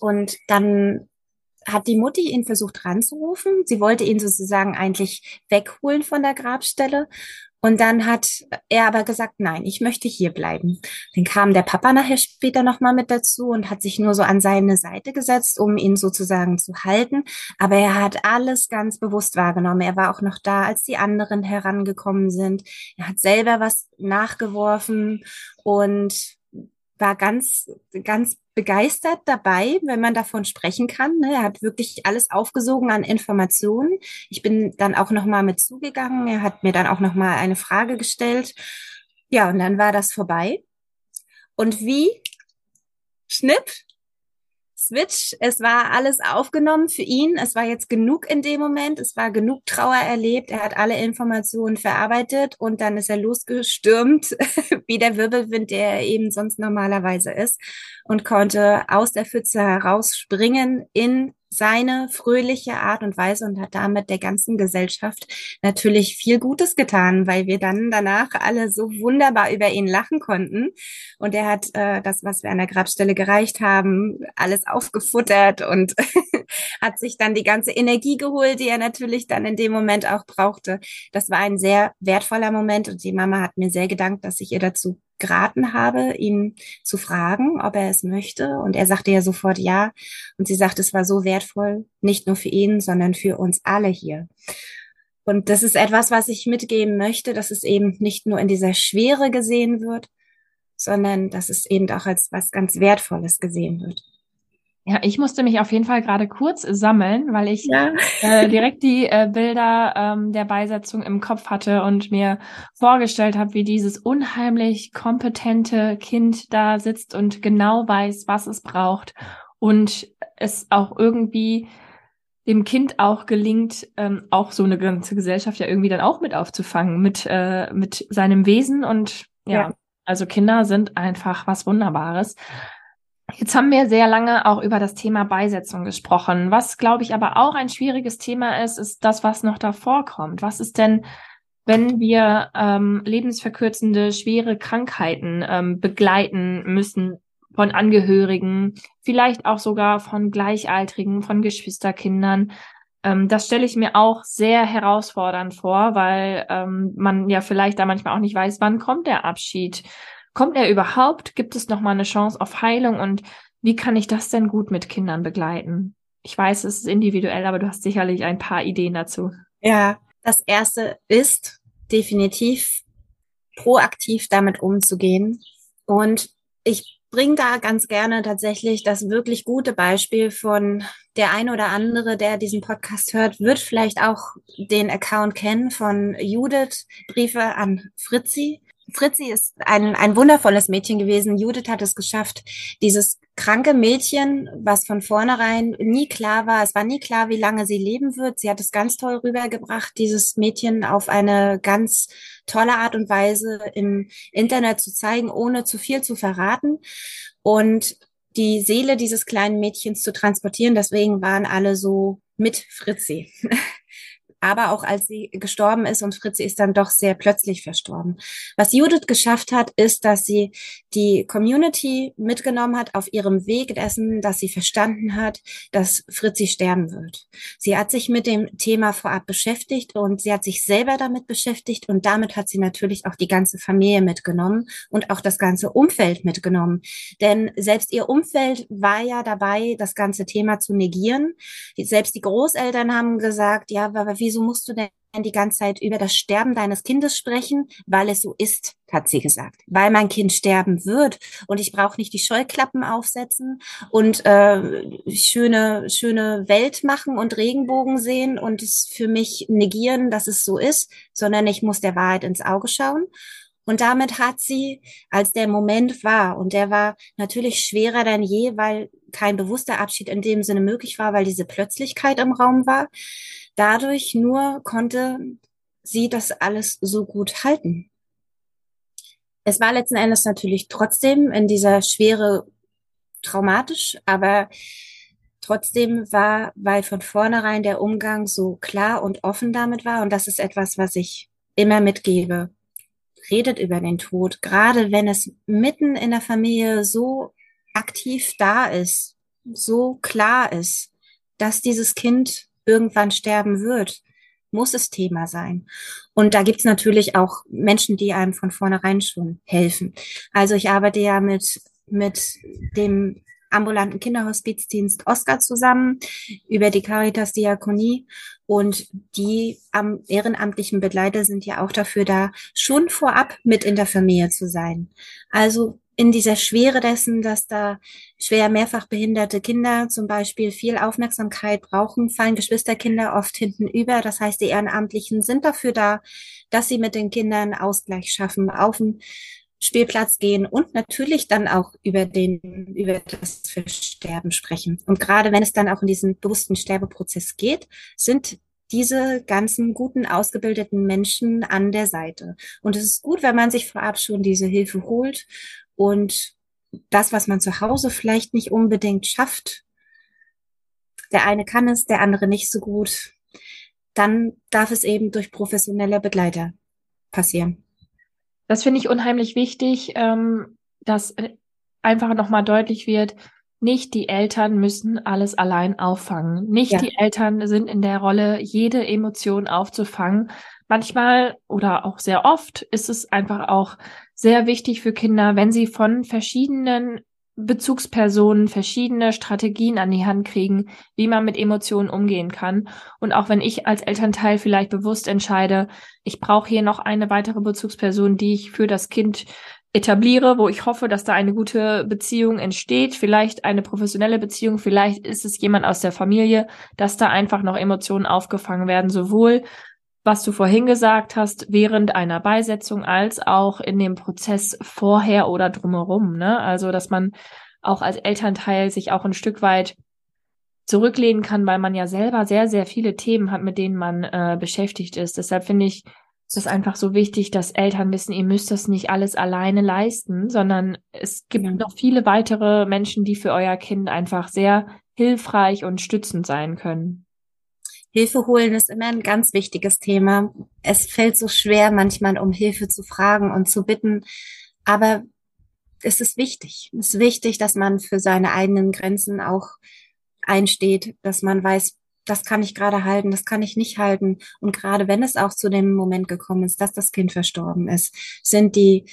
B: Und dann hat die Mutti ihn versucht ranzurufen. Sie wollte ihn sozusagen eigentlich wegholen von der Grabstelle. Und dann hat er aber gesagt, nein, ich möchte hier bleiben. Dann kam der Papa nachher später nochmal mit dazu und hat sich nur so an seine Seite gesetzt, um ihn sozusagen zu halten. Aber er hat alles ganz bewusst wahrgenommen. Er war auch noch da, als die anderen herangekommen sind. Er hat selber was nachgeworfen und war ganz, ganz begeistert dabei, wenn man davon sprechen kann. Ne? Er hat wirklich alles aufgesogen an Informationen. Ich bin dann auch noch mal mit zugegangen. Er hat mir dann auch noch mal eine Frage gestellt. Ja, und dann war das vorbei. Und wie? Schnipp Switch. Es war alles aufgenommen für ihn. Es war jetzt genug in dem Moment. Es war genug Trauer erlebt. Er hat alle Informationen verarbeitet und dann ist er losgestürmt, wie der Wirbelwind, der er eben sonst normalerweise ist und konnte aus der Pfütze herausspringen in seine fröhliche Art und Weise und hat damit der ganzen Gesellschaft natürlich viel Gutes getan, weil wir dann danach alle so wunderbar über ihn lachen konnten. Und er hat äh, das, was wir an der Grabstelle gereicht haben, alles aufgefuttert und hat sich dann die ganze Energie geholt, die er natürlich dann in dem Moment auch brauchte. Das war ein sehr wertvoller Moment und die Mama hat mir sehr gedankt, dass ich ihr dazu geraten habe, ihn zu fragen, ob er es möchte. Und er sagte ja sofort ja. Und sie sagte, es war so wertvoll, nicht nur für ihn, sondern für uns alle hier. Und das ist etwas, was ich mitgeben möchte, dass es eben nicht nur in dieser Schwere gesehen wird, sondern dass es eben auch als was ganz Wertvolles gesehen wird.
C: Ja, ich musste mich auf jeden Fall gerade kurz sammeln, weil ich ja. äh, direkt die äh, Bilder ähm, der Beisetzung im Kopf hatte und mir vorgestellt habe, wie dieses unheimlich kompetente Kind da sitzt und genau weiß, was es braucht und es auch irgendwie dem Kind auch gelingt, ähm, auch so eine ganze Gesellschaft ja irgendwie dann auch mit aufzufangen, mit, äh, mit seinem Wesen und ja, ja. also Kinder sind einfach was Wunderbares. Jetzt haben wir sehr lange auch über das Thema Beisetzung gesprochen. Was, glaube ich, aber auch ein schwieriges Thema ist, ist das, was noch davor kommt. Was ist denn, wenn wir ähm, lebensverkürzende, schwere Krankheiten ähm, begleiten müssen von Angehörigen, vielleicht auch sogar von Gleichaltrigen, von Geschwisterkindern? Ähm, das stelle ich mir auch sehr herausfordernd vor, weil ähm, man ja vielleicht da manchmal auch nicht weiß, wann kommt der Abschied Kommt er überhaupt? Gibt es noch mal eine Chance auf Heilung? Und wie kann ich das denn gut mit Kindern begleiten? Ich weiß, es ist individuell, aber du hast sicherlich ein paar Ideen dazu.
B: Ja, das erste ist definitiv proaktiv damit umzugehen. Und ich bringe da ganz gerne tatsächlich das wirklich gute Beispiel von der ein oder andere, der diesen Podcast hört, wird vielleicht auch den Account kennen von Judith Briefe an Fritzi. Fritzi ist ein, ein wundervolles Mädchen gewesen. Judith hat es geschafft, dieses kranke Mädchen, was von vornherein nie klar war, es war nie klar, wie lange sie leben wird. Sie hat es ganz toll rübergebracht, dieses Mädchen auf eine ganz tolle Art und Weise im Internet zu zeigen, ohne zu viel zu verraten. Und die Seele dieses kleinen Mädchens zu transportieren. Deswegen waren alle so mit Fritzi. aber auch als sie gestorben ist und Fritzi ist dann doch sehr plötzlich verstorben. Was Judith geschafft hat, ist, dass sie die Community mitgenommen hat auf ihrem Weg dessen, dass sie verstanden hat, dass Fritzi sterben wird. Sie hat sich mit dem Thema vorab beschäftigt und sie hat sich selber damit beschäftigt und damit hat sie natürlich auch die ganze Familie mitgenommen und auch das ganze Umfeld mitgenommen. Denn selbst ihr Umfeld war ja dabei, das ganze Thema zu negieren. Selbst die Großeltern haben gesagt, ja, aber wie wieso musst du denn die ganze Zeit über das Sterben deines Kindes sprechen? Weil es so ist, hat sie gesagt. Weil mein Kind sterben wird und ich brauche nicht die Scheuklappen aufsetzen und äh, schöne, schöne Welt machen und Regenbogen sehen und es für mich negieren, dass es so ist, sondern ich muss der Wahrheit ins Auge schauen. Und damit hat sie, als der Moment war, und der war natürlich schwerer denn je, weil kein bewusster Abschied in dem Sinne möglich war, weil diese Plötzlichkeit im Raum war, dadurch nur konnte sie das alles so gut halten. Es war letzten Endes natürlich trotzdem in dieser Schwere traumatisch, aber trotzdem war, weil von vornherein der Umgang so klar und offen damit war, und das ist etwas, was ich immer mitgebe. Redet über den Tod, gerade wenn es mitten in der Familie so aktiv da ist, so klar ist, dass dieses Kind irgendwann sterben wird, muss es Thema sein. Und da gibt's natürlich auch Menschen, die einem von vornherein schon helfen. Also ich arbeite ja mit, mit dem ambulanten Kinderhospizdienst Oscar zusammen über die Caritas Diakonie und die am ehrenamtlichen Begleiter sind ja auch dafür da, schon vorab mit in der Familie zu sein. Also in dieser Schwere dessen, dass da schwer mehrfach behinderte Kinder zum Beispiel viel Aufmerksamkeit brauchen, fallen Geschwisterkinder oft hinten über. Das heißt, die Ehrenamtlichen sind dafür da, dass sie mit den Kindern Ausgleich schaffen auf dem Spielplatz gehen und natürlich dann auch über den, über das Versterben sprechen. Und gerade wenn es dann auch in diesen bewussten Sterbeprozess geht, sind diese ganzen guten, ausgebildeten Menschen an der Seite. Und es ist gut, wenn man sich vorab schon diese Hilfe holt und das, was man zu Hause vielleicht nicht unbedingt schafft, der eine kann es, der andere nicht so gut, dann darf es eben durch professionelle Begleiter passieren.
C: Das finde ich unheimlich wichtig, ähm, dass einfach nochmal deutlich wird, nicht die Eltern müssen alles allein auffangen. Nicht ja. die Eltern sind in der Rolle, jede Emotion aufzufangen. Manchmal oder auch sehr oft ist es einfach auch sehr wichtig für Kinder, wenn sie von verschiedenen Bezugspersonen verschiedene Strategien an die Hand kriegen, wie man mit Emotionen umgehen kann. Und auch wenn ich als Elternteil vielleicht bewusst entscheide, ich brauche hier noch eine weitere Bezugsperson, die ich für das Kind etabliere, wo ich hoffe, dass da eine gute Beziehung entsteht, vielleicht eine professionelle Beziehung, vielleicht ist es jemand aus der Familie, dass da einfach noch Emotionen aufgefangen werden, sowohl was du vorhin gesagt hast, während einer Beisetzung als auch in dem Prozess vorher oder drumherum. Ne? Also, dass man auch als Elternteil sich auch ein Stück weit zurücklehnen kann, weil man ja selber sehr, sehr viele Themen hat, mit denen man äh, beschäftigt ist. Deshalb finde ich das einfach so wichtig, dass Eltern wissen, ihr müsst das nicht alles alleine leisten, sondern es gibt ja. noch viele weitere Menschen, die für euer Kind einfach sehr hilfreich und stützend sein können.
B: Hilfe holen ist immer ein ganz wichtiges Thema. Es fällt so schwer, manchmal um Hilfe zu fragen und zu bitten. Aber es ist wichtig. Es ist wichtig, dass man für seine eigenen Grenzen auch einsteht, dass man weiß, das kann ich gerade halten, das kann ich nicht halten. Und gerade wenn es auch zu dem Moment gekommen ist, dass das Kind verstorben ist, sind die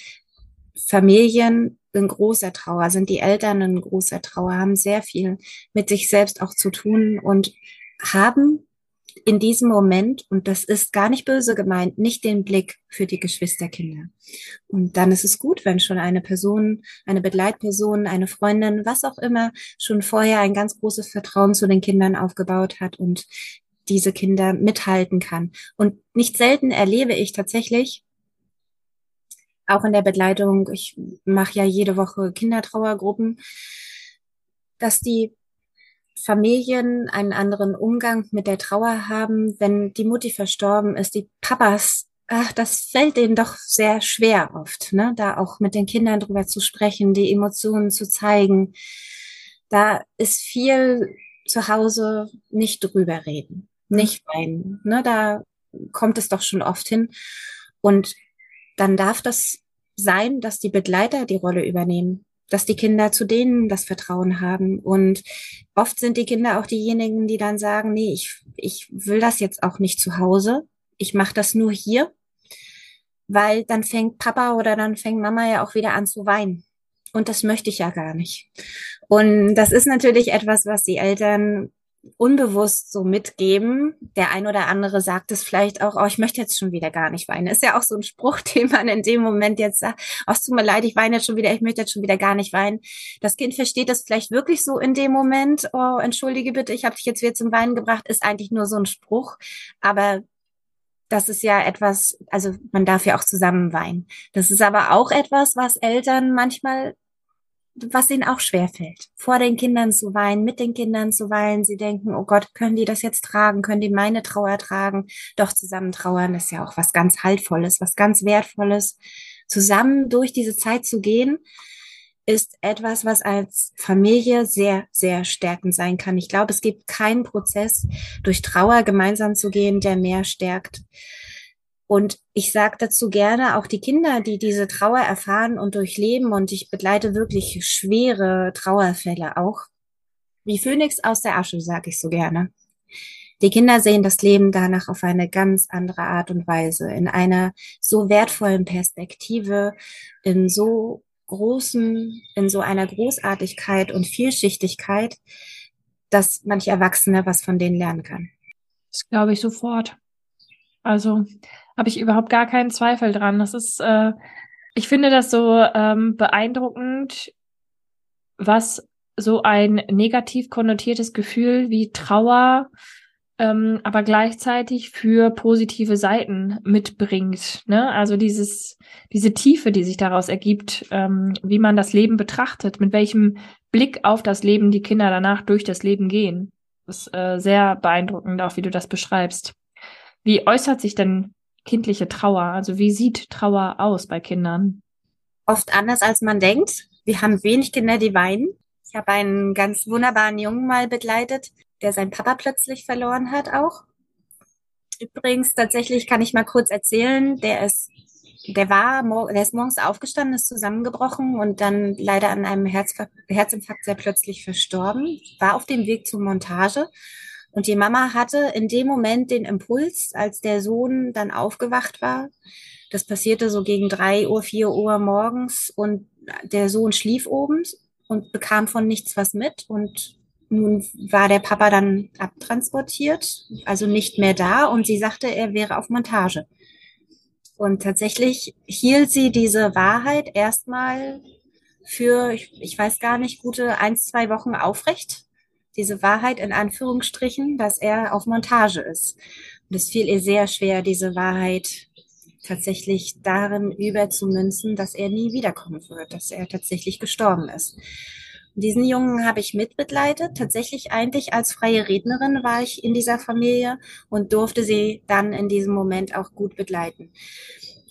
B: Familien in großer Trauer, sind die Eltern in großer Trauer, haben sehr viel mit sich selbst auch zu tun und haben in diesem Moment, und das ist gar nicht böse gemeint, nicht den Blick für die Geschwisterkinder. Und dann ist es gut, wenn schon eine Person, eine Begleitperson, eine Freundin, was auch immer, schon vorher ein ganz großes Vertrauen zu den Kindern aufgebaut hat und diese Kinder mithalten kann. Und nicht selten erlebe ich tatsächlich, auch in der Begleitung, ich mache ja jede Woche Kindertrauergruppen, dass die Familien einen anderen Umgang mit der Trauer haben, wenn die Mutti verstorben ist, die Papas, ach, das fällt denen doch sehr schwer oft, ne? da auch mit den Kindern drüber zu sprechen, die Emotionen zu zeigen. Da ist viel zu Hause nicht drüber reden, nicht weinen, ne? da kommt es doch schon oft hin. Und dann darf das sein, dass die Begleiter die Rolle übernehmen dass die Kinder zu denen das Vertrauen haben. Und oft sind die Kinder auch diejenigen, die dann sagen, nee, ich, ich will das jetzt auch nicht zu Hause. Ich mache das nur hier, weil dann fängt Papa oder dann fängt Mama ja auch wieder an zu weinen. Und das möchte ich ja gar nicht. Und das ist natürlich etwas, was die Eltern unbewusst so mitgeben. Der ein oder andere sagt es vielleicht auch, oh, ich möchte jetzt schon wieder gar nicht weinen. Ist ja auch so ein Spruch, den man in dem Moment jetzt sagt, oh, es tut mir leid, ich weine jetzt schon wieder, ich möchte jetzt schon wieder gar nicht weinen. Das Kind versteht das vielleicht wirklich so in dem Moment, oh, entschuldige bitte, ich habe dich jetzt wieder zum Weinen gebracht, ist eigentlich nur so ein Spruch. Aber das ist ja etwas, also man darf ja auch zusammen weinen. Das ist aber auch etwas, was Eltern manchmal was ihnen auch schwerfällt, vor den Kindern zu weinen, mit den Kindern zu weinen. Sie denken, oh Gott, können die das jetzt tragen? Können die meine Trauer tragen? Doch zusammen trauern ist ja auch was ganz Haltvolles, was ganz Wertvolles. Zusammen durch diese Zeit zu gehen, ist etwas, was als Familie sehr, sehr stärkend sein kann. Ich glaube, es gibt keinen Prozess, durch Trauer gemeinsam zu gehen, der mehr stärkt und ich sage dazu gerne auch die Kinder, die diese Trauer erfahren und durchleben, und ich begleite wirklich schwere Trauerfälle auch, wie Phönix aus der Asche, sage ich so gerne. Die Kinder sehen das Leben danach auf eine ganz andere Art und Weise, in einer so wertvollen Perspektive, in so großen, in so einer Großartigkeit und Vielschichtigkeit, dass manche Erwachsene was von denen lernen kann.
C: Das glaube ich sofort. Also habe ich überhaupt gar keinen Zweifel dran. Das ist, äh, ich finde das so ähm, beeindruckend, was so ein negativ konnotiertes Gefühl wie Trauer ähm, aber gleichzeitig für positive Seiten mitbringt. Ne? Also dieses, diese Tiefe, die sich daraus ergibt, ähm, wie man das Leben betrachtet, mit welchem Blick auf das Leben die Kinder danach durch das Leben gehen. Das ist äh, sehr beeindruckend, auch wie du das beschreibst. Wie äußert sich denn kindliche Trauer? Also wie sieht Trauer aus bei Kindern?
B: Oft anders, als man denkt. Wir haben wenig Kinder, die weinen. Ich habe einen ganz wunderbaren Jungen mal begleitet, der seinen Papa plötzlich verloren hat auch. Übrigens, tatsächlich kann ich mal kurz erzählen, der ist, der war, der ist morgens aufgestanden, ist zusammengebrochen und dann leider an einem Herz, Herzinfarkt sehr plötzlich verstorben, war auf dem Weg zur Montage. Und die Mama hatte in dem Moment den Impuls, als der Sohn dann aufgewacht war. Das passierte so gegen drei Uhr, vier Uhr morgens und der Sohn schlief oben und bekam von nichts was mit und nun war der Papa dann abtransportiert, also nicht mehr da und sie sagte, er wäre auf Montage. Und tatsächlich hielt sie diese Wahrheit erstmal für, ich, ich weiß gar nicht, gute eins, zwei Wochen aufrecht. Diese Wahrheit in Anführungsstrichen, dass er auf Montage ist. Und es fiel ihr sehr schwer, diese Wahrheit tatsächlich darin überzumünzen, dass er nie wiederkommen wird, dass er tatsächlich gestorben ist. Diesen Jungen habe ich mitbegleitet. Tatsächlich eigentlich als freie Rednerin war ich in dieser Familie und durfte sie dann in diesem Moment auch gut begleiten.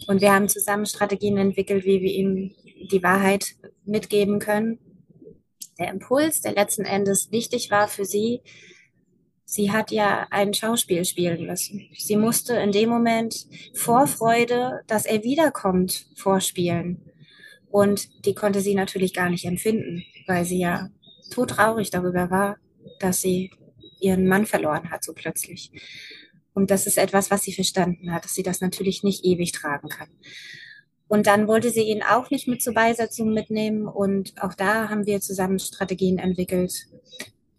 B: Und wir haben zusammen Strategien entwickelt, wie wir ihm die Wahrheit mitgeben können. Der Impuls, der letzten Endes wichtig war für sie, sie hat ja ein Schauspiel spielen müssen. Sie musste in dem Moment Vorfreude, dass er wiederkommt, vorspielen. Und die konnte sie natürlich gar nicht empfinden, weil sie ja todtraurig darüber war, dass sie ihren Mann verloren hat, so plötzlich. Und das ist etwas, was sie verstanden hat, dass sie das natürlich nicht ewig tragen kann. Und dann wollte sie ihn auch nicht mit zur Beisetzung mitnehmen. Und auch da haben wir zusammen Strategien entwickelt.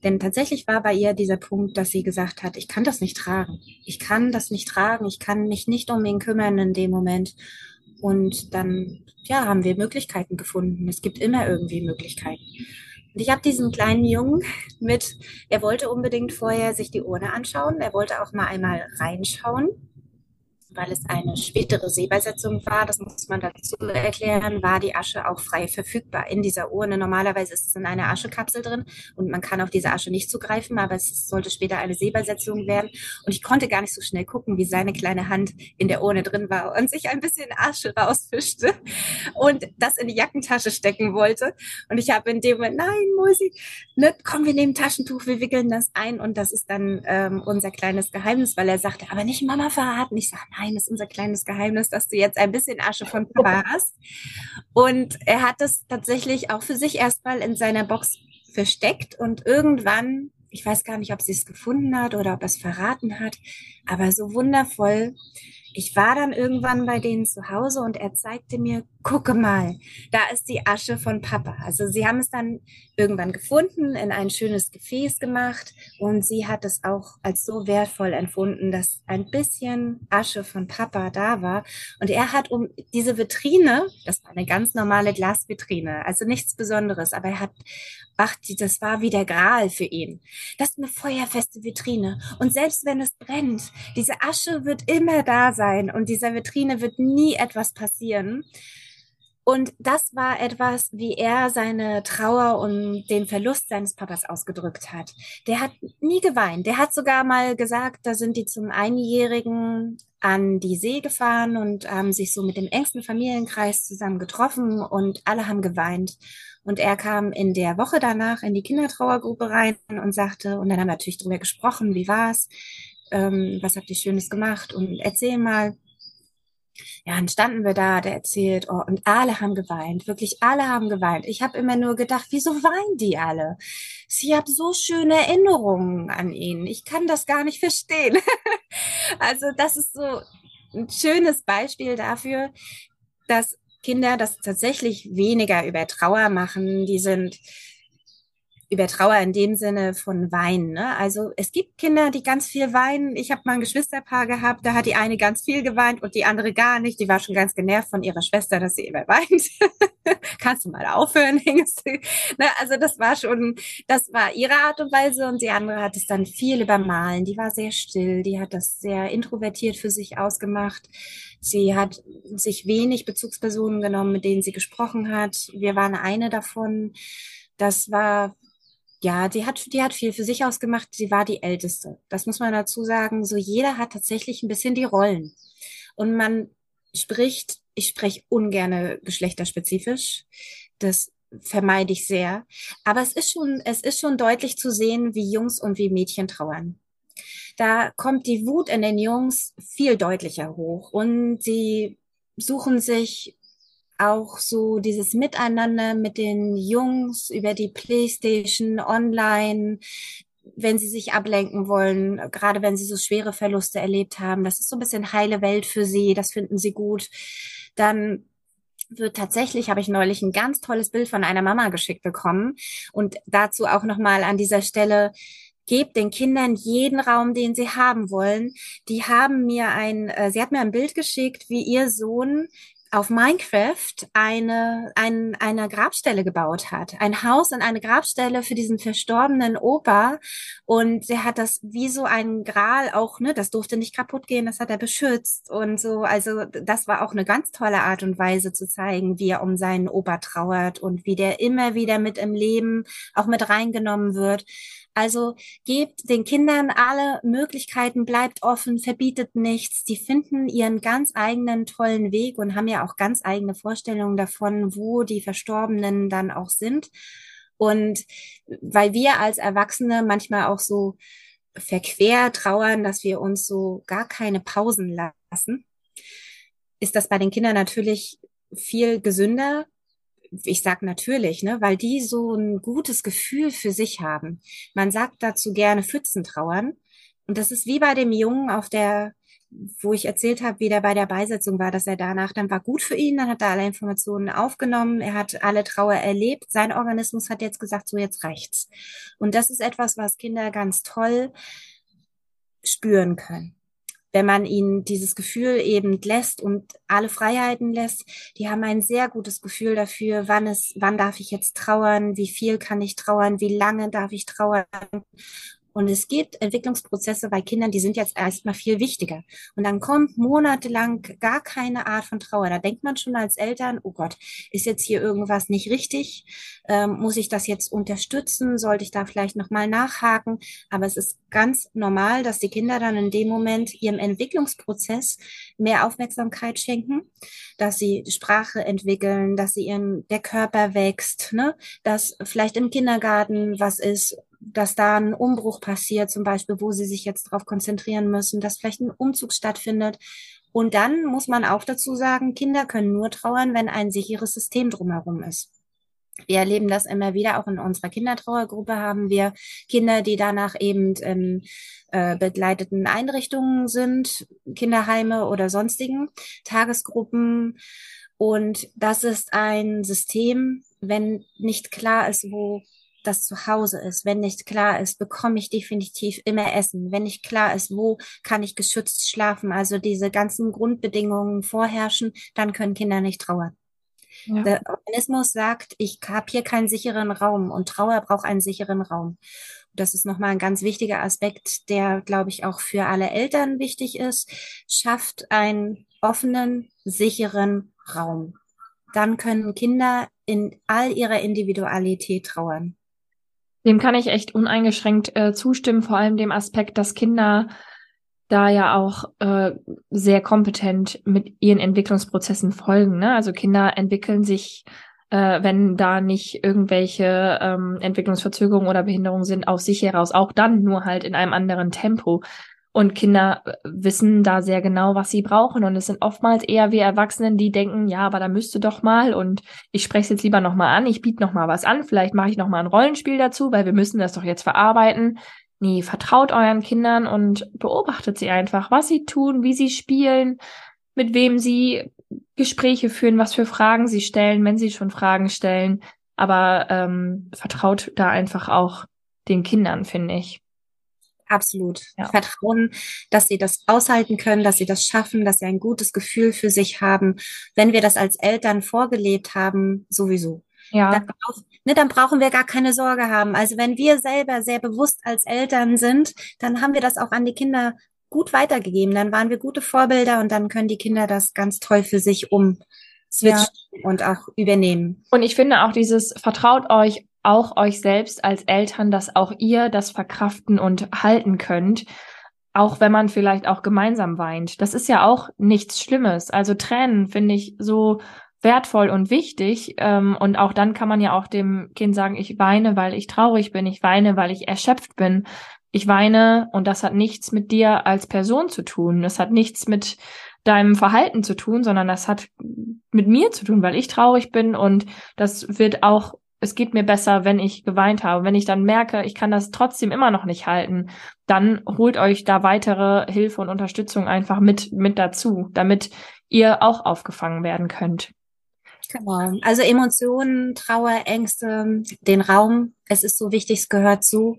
B: Denn tatsächlich war bei ihr dieser Punkt, dass sie gesagt hat, ich kann das nicht tragen. Ich kann das nicht tragen. Ich kann mich nicht um ihn kümmern in dem Moment. Und dann, ja, haben wir Möglichkeiten gefunden. Es gibt immer irgendwie Möglichkeiten. Und ich habe diesen kleinen Jungen mit, er wollte unbedingt vorher sich die Urne anschauen. Er wollte auch mal einmal reinschauen weil es eine spätere Seebeisetzung war, das muss man dazu erklären, war die Asche auch frei verfügbar in dieser Urne. Normalerweise ist es in einer Aschekapsel drin und man kann auf diese Asche nicht zugreifen, aber es sollte später eine Seebeisetzung werden. Und ich konnte gar nicht so schnell gucken, wie seine kleine Hand in der Urne drin war und sich ein bisschen Asche rausfischte und das in die Jackentasche stecken wollte. Und ich habe in dem Moment, nein, Musi, ne, komm, wir nehmen Taschentuch, wir wickeln das ein und das ist dann ähm, unser kleines Geheimnis, weil er sagte, aber nicht Mama verraten. Ich sage, nein, das ist unser kleines Geheimnis, dass du jetzt ein bisschen Asche von Papa hast. Und er hat das tatsächlich auch für sich erstmal in seiner Box versteckt und irgendwann, ich weiß gar nicht, ob sie es gefunden hat oder ob er es verraten hat, aber so wundervoll ich war dann irgendwann bei denen zu Hause und er zeigte mir, gucke mal, da ist die Asche von Papa. Also sie haben es dann irgendwann gefunden, in ein schönes Gefäß gemacht und sie hat es auch als so wertvoll empfunden, dass ein bisschen Asche von Papa da war. Und er hat um diese Vitrine, das war eine ganz normale Glasvitrine, also nichts Besonderes, aber er hat ach, das war wie der Gral für ihn. Das ist eine feuerfeste Vitrine. Und selbst wenn es brennt, diese Asche wird immer da sein und dieser Vitrine wird nie etwas passieren. Und das war etwas, wie er seine Trauer und den Verlust seines Papas ausgedrückt hat. Der hat nie geweint. Der hat sogar mal gesagt, da sind die zum Einjährigen an die See gefahren und haben sich so mit dem engsten Familienkreis zusammen getroffen und alle haben geweint. Und er kam in der Woche danach in die Kindertrauergruppe rein und sagte, und dann haben wir natürlich drüber gesprochen, wie war's, ähm, was habt ihr Schönes gemacht und erzähl mal. Ja, dann standen wir da, der erzählt, oh, und alle haben geweint, wirklich alle haben geweint. Ich habe immer nur gedacht, wieso weinen die alle? Sie haben so schöne Erinnerungen an ihn. Ich kann das gar nicht verstehen. also das ist so ein schönes Beispiel dafür, dass Kinder das tatsächlich weniger über Trauer machen. Die sind über Trauer in dem Sinne von Weinen. Ne? Also es gibt Kinder, die ganz viel weinen. Ich habe mal ein Geschwisterpaar gehabt, da hat die eine ganz viel geweint und die andere gar nicht. Die war schon ganz genervt von ihrer Schwester, dass sie immer weint. Kannst du mal aufhören? ne? Also das war schon, das war ihre Art und Weise und die andere hat es dann viel übermalen. Die war sehr still, die hat das sehr introvertiert für sich ausgemacht. Sie hat sich wenig Bezugspersonen genommen, mit denen sie gesprochen hat. Wir waren eine davon. Das war ja, die hat, die hat viel für sich ausgemacht. Sie war die Älteste. Das muss man dazu sagen. So jeder hat tatsächlich ein bisschen die Rollen. Und man spricht, ich spreche ungerne geschlechterspezifisch. Das vermeide ich sehr. Aber es ist schon, es ist schon deutlich zu sehen, wie Jungs und wie Mädchen trauern. Da kommt die Wut in den Jungs viel deutlicher hoch und sie suchen sich auch so dieses Miteinander mit den Jungs über die Playstation online, wenn sie sich ablenken wollen, gerade wenn sie so schwere Verluste erlebt haben. Das ist so ein bisschen heile Welt für sie, das finden sie gut. Dann wird tatsächlich, habe ich neulich ein ganz tolles Bild von einer Mama geschickt bekommen. Und dazu auch nochmal an dieser Stelle, gebt den Kindern jeden Raum, den sie haben wollen. Die haben mir ein, äh, sie hat mir ein Bild geschickt, wie ihr Sohn auf Minecraft eine, ein, eine Grabstelle gebaut hat. Ein Haus und eine Grabstelle für diesen verstorbenen Opa. Und sie hat das wie so ein Gral auch, ne, das durfte nicht kaputt gehen, das hat er beschützt und so. Also das war auch eine ganz tolle Art und Weise zu zeigen, wie er um seinen Opa trauert und wie der immer wieder mit im Leben auch mit reingenommen wird. Also gebt den Kindern alle Möglichkeiten, bleibt offen, verbietet nichts. Die finden ihren ganz eigenen tollen Weg und haben ja auch ganz eigene Vorstellungen davon, wo die Verstorbenen dann auch sind. Und weil wir als Erwachsene manchmal auch so verquer trauern, dass wir uns so gar keine Pausen lassen, ist das bei den Kindern natürlich viel gesünder, ich sag natürlich, ne, weil die so ein gutes Gefühl für sich haben. Man sagt dazu gerne Pfützen trauern. Und das ist wie bei dem Jungen auf der, wo ich erzählt habe, wie der bei der Beisetzung war, dass er danach, dann war gut für ihn, dann hat er alle Informationen aufgenommen, er hat alle Trauer erlebt, sein Organismus hat jetzt gesagt, so jetzt reicht's. Und das ist etwas, was Kinder ganz toll spüren können wenn man ihnen dieses Gefühl eben lässt und alle Freiheiten lässt, die haben ein sehr gutes Gefühl dafür, wann es, wann darf ich jetzt trauern, wie viel kann ich trauern, wie lange darf ich trauern. Und es gibt Entwicklungsprozesse bei Kindern, die sind jetzt erstmal viel wichtiger. Und dann kommt monatelang gar keine Art von Trauer. Da denkt man schon als Eltern, oh Gott, ist jetzt hier irgendwas nicht richtig? Ähm, muss ich das jetzt unterstützen? Sollte ich da vielleicht nochmal nachhaken? Aber es ist ganz normal, dass die Kinder dann in dem Moment ihrem Entwicklungsprozess mehr Aufmerksamkeit schenken, dass sie Sprache entwickeln, dass sie ihren, der Körper wächst, ne? dass vielleicht im Kindergarten was ist, dass da ein Umbruch passiert, zum Beispiel, wo sie sich jetzt darauf konzentrieren müssen, dass vielleicht ein Umzug stattfindet. Und dann muss man auch dazu sagen, Kinder können nur trauern, wenn ein sicheres System drumherum ist. Wir erleben das immer wieder, auch in unserer Kindertrauergruppe haben wir Kinder, die danach eben in äh, begleiteten Einrichtungen sind, Kinderheime oder sonstigen Tagesgruppen. Und das ist ein System, wenn nicht klar ist, wo das zu Hause ist. Wenn nicht klar ist, bekomme ich definitiv immer Essen. Wenn nicht klar ist, wo kann ich geschützt schlafen, also diese ganzen Grundbedingungen vorherrschen, dann können Kinder nicht trauern. Ja. Der Organismus sagt, ich habe hier keinen sicheren Raum und Trauer braucht einen sicheren Raum. Das ist nochmal ein ganz wichtiger Aspekt, der, glaube ich, auch für alle Eltern wichtig ist. Schafft einen offenen, sicheren Raum. Dann können Kinder in all ihrer Individualität trauern.
C: Dem kann ich echt uneingeschränkt äh, zustimmen, vor allem dem Aspekt, dass Kinder da ja auch äh, sehr kompetent mit ihren Entwicklungsprozessen folgen. Ne? Also Kinder entwickeln sich, äh, wenn da nicht irgendwelche ähm, Entwicklungsverzögerungen oder Behinderungen sind, aus sich heraus, auch dann nur halt in einem anderen Tempo. Und Kinder äh, wissen da sehr genau, was sie brauchen. Und es sind oftmals eher wir Erwachsenen, die denken, ja, aber da müsste doch mal und ich spreche es jetzt lieber nochmal an, ich biete nochmal was an, vielleicht mache ich nochmal ein Rollenspiel dazu, weil wir müssen das doch jetzt verarbeiten. Nee, vertraut euren Kindern und beobachtet sie einfach, was sie tun, wie sie spielen, mit wem sie Gespräche führen, was für Fragen sie stellen, wenn sie schon Fragen stellen. aber ähm, vertraut da einfach auch den Kindern, finde ich.
B: Absolut. Ja. Vertrauen, dass sie das aushalten können, dass sie das schaffen, dass sie ein gutes Gefühl für sich haben. Wenn wir das als Eltern vorgelebt haben, sowieso. Ja. Dann, brauch, ne, dann brauchen wir gar keine Sorge haben. Also wenn wir selber sehr bewusst als Eltern sind, dann haben wir das auch an die Kinder gut weitergegeben. Dann waren wir gute Vorbilder und dann können die Kinder das ganz toll für sich um switchen ja. und auch übernehmen.
C: Und ich finde auch dieses vertraut euch auch euch selbst als Eltern, dass auch ihr das verkraften und halten könnt, auch wenn man vielleicht auch gemeinsam weint. Das ist ja auch nichts Schlimmes. Also Tränen finde ich so wertvoll und wichtig. Ähm, und auch dann kann man ja auch dem Kind sagen, ich weine, weil ich traurig bin, ich weine, weil ich erschöpft bin. Ich weine und das hat nichts mit dir als Person zu tun. Das hat nichts mit deinem Verhalten zu tun, sondern das hat mit mir zu tun, weil ich traurig bin und das wird auch, es geht mir besser, wenn ich geweint habe. Wenn ich dann merke, ich kann das trotzdem immer noch nicht halten, dann holt euch da weitere Hilfe und Unterstützung einfach mit, mit dazu, damit ihr auch aufgefangen werden könnt.
B: Genau. Also Emotionen, Trauer, Ängste, den Raum. Es ist so wichtig, es gehört zu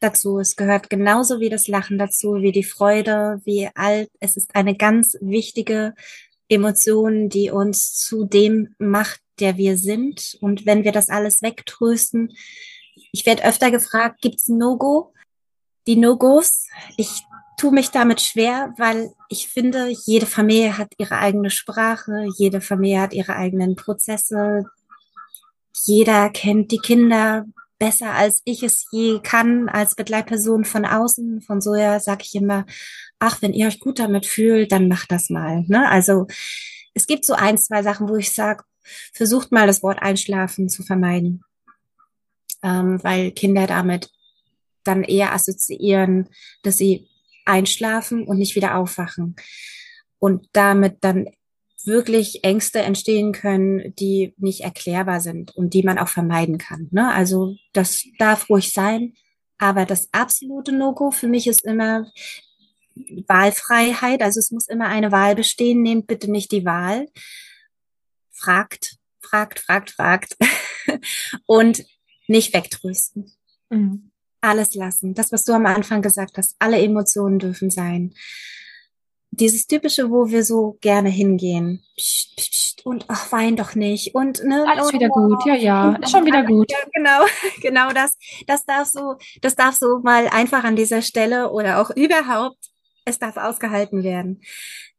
B: dazu. Es gehört genauso wie das Lachen dazu, wie die Freude, wie alt. Es ist eine ganz wichtige Emotion, die uns zu dem macht, der wir sind. Und wenn wir das alles wegtrösten, ich werde öfter gefragt, gibt's No-Go? Die No-Gos, ich tue mich damit schwer, weil ich finde, jede Familie hat ihre eigene Sprache, jede Familie hat ihre eigenen Prozesse. Jeder kennt die Kinder besser, als ich es je kann, als Begleitperson von außen. Von so her sage ich immer, ach, wenn ihr euch gut damit fühlt, dann macht das mal. Ne? Also es gibt so ein, zwei Sachen, wo ich sage, versucht mal das Wort Einschlafen zu vermeiden, ähm, weil Kinder damit dann eher assoziieren, dass sie einschlafen und nicht wieder aufwachen und damit dann wirklich Ängste entstehen können, die nicht erklärbar sind und die man auch vermeiden kann. Ne? Also das darf ruhig sein, aber das absolute No-Go für mich ist immer Wahlfreiheit. Also es muss immer eine Wahl bestehen. Nehmt bitte nicht die Wahl. Fragt, fragt, fragt, fragt und nicht wegtrösten. Mhm. Alles lassen. Das, was du am Anfang gesagt hast, alle Emotionen dürfen sein dieses typische, wo wir so gerne hingehen. Psst, psst, und ach, wein doch nicht. Und ne,
C: alles wieder gut, ja, ja, ist schon wieder gut. Ja,
B: genau, genau das. Das darf so, das darf so mal einfach an dieser Stelle oder auch überhaupt, es darf ausgehalten werden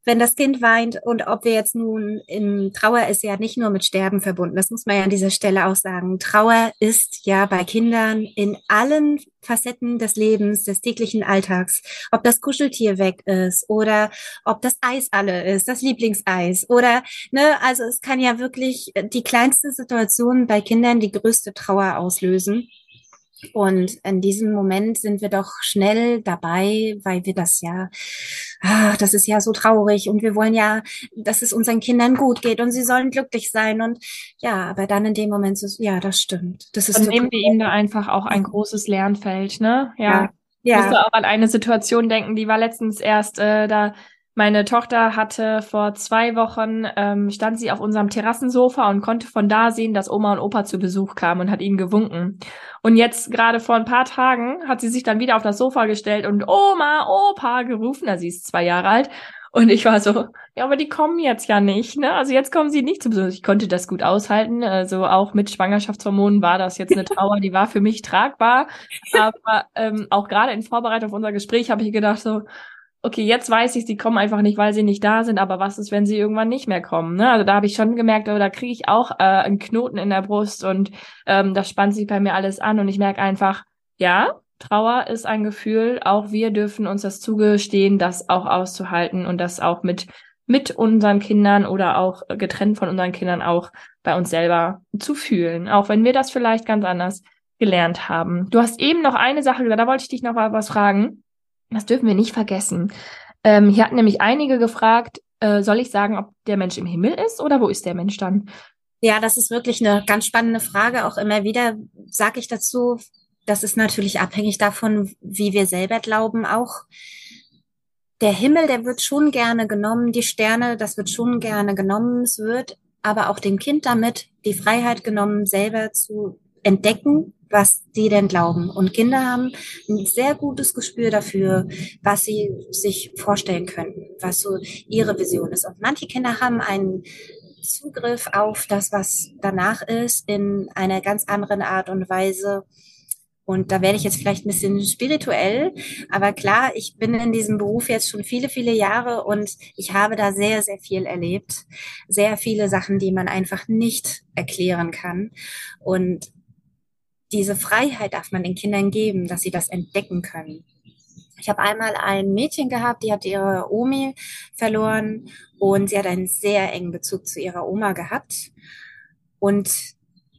B: wenn das Kind weint und ob wir jetzt nun in Trauer ist ja nicht nur mit Sterben verbunden, das muss man ja an dieser Stelle auch sagen. Trauer ist ja bei Kindern in allen Facetten des Lebens, des täglichen Alltags, ob das Kuscheltier weg ist oder ob das Eis alle ist, das Lieblingseis oder, ne, also es kann ja wirklich die kleinste Situation bei Kindern die größte Trauer auslösen. Und in diesem Moment sind wir doch schnell dabei, weil wir das ja, ah, das ist ja so traurig und wir wollen ja, dass es unseren Kindern gut geht und sie sollen glücklich sein. Und ja, aber dann in dem Moment so, ja, das stimmt. Das
C: ist Dann nehmen wir ihnen da einfach auch ein großes Lernfeld, ne? Ja. ja. Ja. Ich musste auch an eine Situation denken, die war letztens erst äh, da meine Tochter hatte vor zwei Wochen, ähm, stand sie auf unserem Terrassensofa und konnte von da sehen, dass Oma und Opa zu Besuch kamen und hat ihnen gewunken. Und jetzt gerade vor ein paar Tagen hat sie sich dann wieder auf das Sofa gestellt und Oma, Opa gerufen. Also sie ist zwei Jahre alt. Und ich war so, ja, aber die kommen jetzt ja nicht, ne? Also jetzt kommen sie nicht zu Besuch. Ich konnte das gut aushalten. Also auch mit Schwangerschaftshormonen war das jetzt eine Trauer, die war für mich tragbar. Aber ähm, auch gerade in Vorbereitung auf unser Gespräch habe ich gedacht so, okay, jetzt weiß ich, sie kommen einfach nicht, weil sie nicht da sind, aber was ist, wenn sie irgendwann nicht mehr kommen? Ne? Also da habe ich schon gemerkt, oh, da kriege ich auch äh, einen Knoten in der Brust und ähm, das spannt sich bei mir alles an und ich merke einfach, ja, Trauer ist ein Gefühl, auch wir dürfen uns das zugestehen, das auch auszuhalten und das auch mit mit unseren Kindern oder auch getrennt von unseren Kindern auch bei uns selber zu fühlen, auch wenn wir das vielleicht ganz anders gelernt haben. Du hast eben noch eine Sache da wollte ich dich noch mal was fragen. Das dürfen wir nicht vergessen. Ähm, hier hatten nämlich einige gefragt, äh, soll ich sagen, ob der Mensch im Himmel ist oder wo ist der Mensch dann?
B: Ja, das ist wirklich eine ganz spannende Frage. Auch immer wieder sage ich dazu, das ist natürlich abhängig davon, wie wir selber glauben auch. Der Himmel, der wird schon gerne genommen, die Sterne, das wird schon gerne genommen. Es wird aber auch dem Kind damit die Freiheit genommen, selber zu entdecken, was die denn glauben. Und Kinder haben ein sehr gutes Gespür dafür, was sie sich vorstellen könnten, was so ihre Vision ist. Und manche Kinder haben einen Zugriff auf das, was danach ist, in einer ganz anderen Art und Weise. Und da werde ich jetzt vielleicht ein bisschen spirituell, aber klar, ich bin in diesem Beruf jetzt schon viele, viele Jahre und ich habe da sehr, sehr viel erlebt. Sehr viele Sachen, die man einfach nicht erklären kann. Und diese Freiheit darf man den Kindern geben, dass sie das entdecken können. Ich habe einmal ein Mädchen gehabt, die hat ihre Omi verloren und sie hat einen sehr engen Bezug zu ihrer Oma gehabt. Und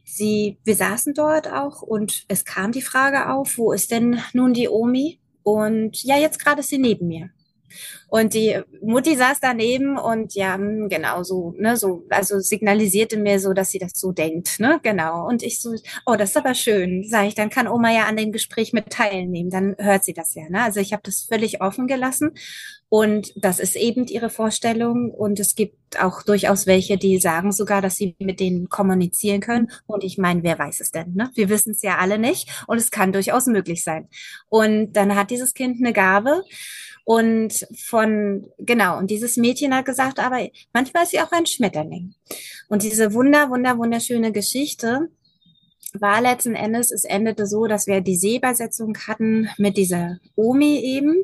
B: sie, wir saßen dort auch und es kam die Frage auf, wo ist denn nun die Omi? Und ja, jetzt gerade ist sie neben mir. Und die Mutti saß daneben und ja, hm, genau so, ne, so, also signalisierte mir so, dass sie das so denkt, ne, genau. Und ich so, oh, das ist aber schön, sage ich, dann kann Oma ja an dem Gespräch mit teilnehmen, dann hört sie das ja, ne. Also ich habe das völlig offen gelassen und das ist eben ihre Vorstellung und es gibt auch durchaus welche, die sagen sogar, dass sie mit denen kommunizieren können. Und ich meine, wer weiß es denn? Ne? Wir wissen es ja alle nicht und es kann durchaus möglich sein. Und dann hat dieses Kind eine Gabe und von, genau, und dieses Mädchen hat gesagt, aber manchmal ist sie auch ein Schmetterling. Und diese wunder, wunder, wunderschöne Geschichte war letzten Endes, es endete so, dass wir die Seebesetzung hatten mit dieser Omi eben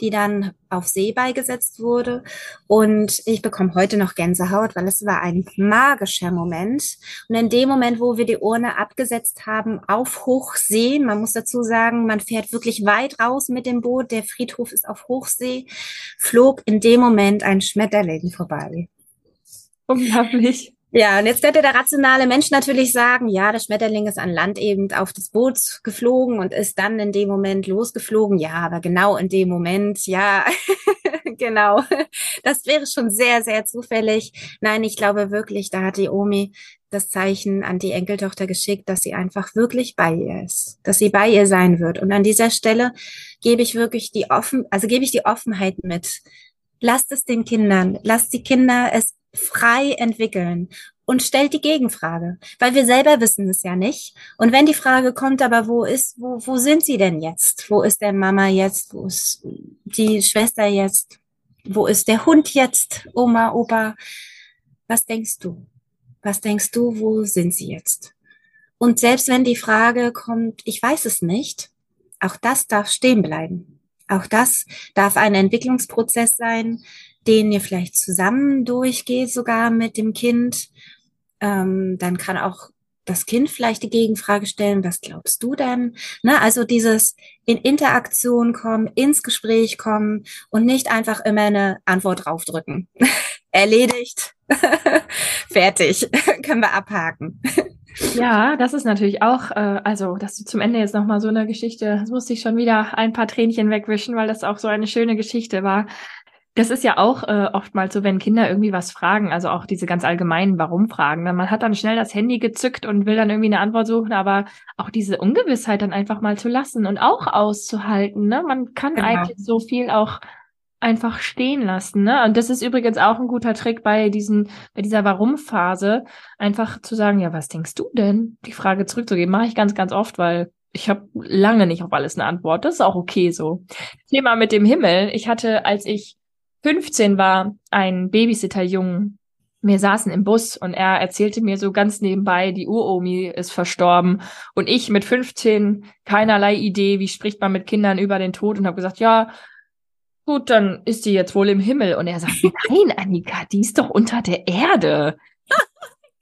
B: die dann auf See beigesetzt wurde. Und ich bekomme heute noch Gänsehaut, weil es war ein magischer Moment. Und in dem Moment, wo wir die Urne abgesetzt haben auf Hochsee, man muss dazu sagen, man fährt wirklich weit raus mit dem Boot, der Friedhof ist auf Hochsee, flog in dem Moment ein Schmetterling vorbei.
C: Unglaublich.
B: Ja, und jetzt könnte der rationale Mensch natürlich sagen, ja, der Schmetterling ist an Land eben auf das Boot geflogen und ist dann in dem Moment losgeflogen. Ja, aber genau in dem Moment, ja, genau. Das wäre schon sehr, sehr zufällig. Nein, ich glaube wirklich, da hat die Omi das Zeichen an die Enkeltochter geschickt, dass sie einfach wirklich bei ihr ist, dass sie bei ihr sein wird. Und an dieser Stelle gebe ich wirklich die offen, also gebe ich die Offenheit mit. Lasst es den Kindern, lasst die Kinder es frei entwickeln und stellt die Gegenfrage, weil wir selber wissen es ja nicht. Und wenn die Frage kommt, aber wo ist, wo, wo sind sie denn jetzt? Wo ist der Mama jetzt? Wo ist die Schwester jetzt? Wo ist der Hund jetzt? Oma, Opa? Was denkst du? Was denkst du, wo sind sie jetzt? Und selbst wenn die Frage kommt, ich weiß es nicht, auch das darf stehen bleiben. Auch das darf ein Entwicklungsprozess sein, den ihr vielleicht zusammen durchgeht, sogar mit dem Kind. Ähm, dann kann auch das Kind vielleicht die Gegenfrage stellen, was glaubst du denn? Ne, also dieses in Interaktion kommen, ins Gespräch kommen und nicht einfach immer eine Antwort draufdrücken. Erledigt. Fertig. Können wir abhaken.
C: Ja, das ist natürlich auch, äh, also, dass du zum Ende jetzt nochmal so eine Geschichte, das musste ich schon wieder ein paar Tränchen wegwischen, weil das auch so eine schöne Geschichte war. Das ist ja auch äh, oftmals so, wenn Kinder irgendwie was fragen, also auch diese ganz allgemeinen Warum-Fragen. Man hat dann schnell das Handy gezückt und will dann irgendwie eine Antwort suchen, aber auch diese Ungewissheit dann einfach mal zu lassen und auch auszuhalten. Ne? Man kann genau. eigentlich so viel auch einfach stehen lassen. Ne? Und das ist übrigens auch ein guter Trick bei diesen, bei dieser Warum-Phase, einfach zu sagen, ja, was denkst du denn? Die Frage zurückzugeben, mache ich ganz, ganz oft, weil ich habe lange nicht auf alles eine Antwort. Das ist auch okay so. Thema mit dem Himmel. Ich hatte, als ich 15 war, ein Babysitter-Jungen. Wir saßen im Bus und er erzählte mir so ganz nebenbei, die Uromi ist verstorben. Und ich mit 15 keinerlei Idee, wie spricht man mit Kindern über den Tod und habe gesagt, ja, gut, dann ist die jetzt wohl im Himmel. Und er sagt, nein, Annika, die ist doch unter der Erde.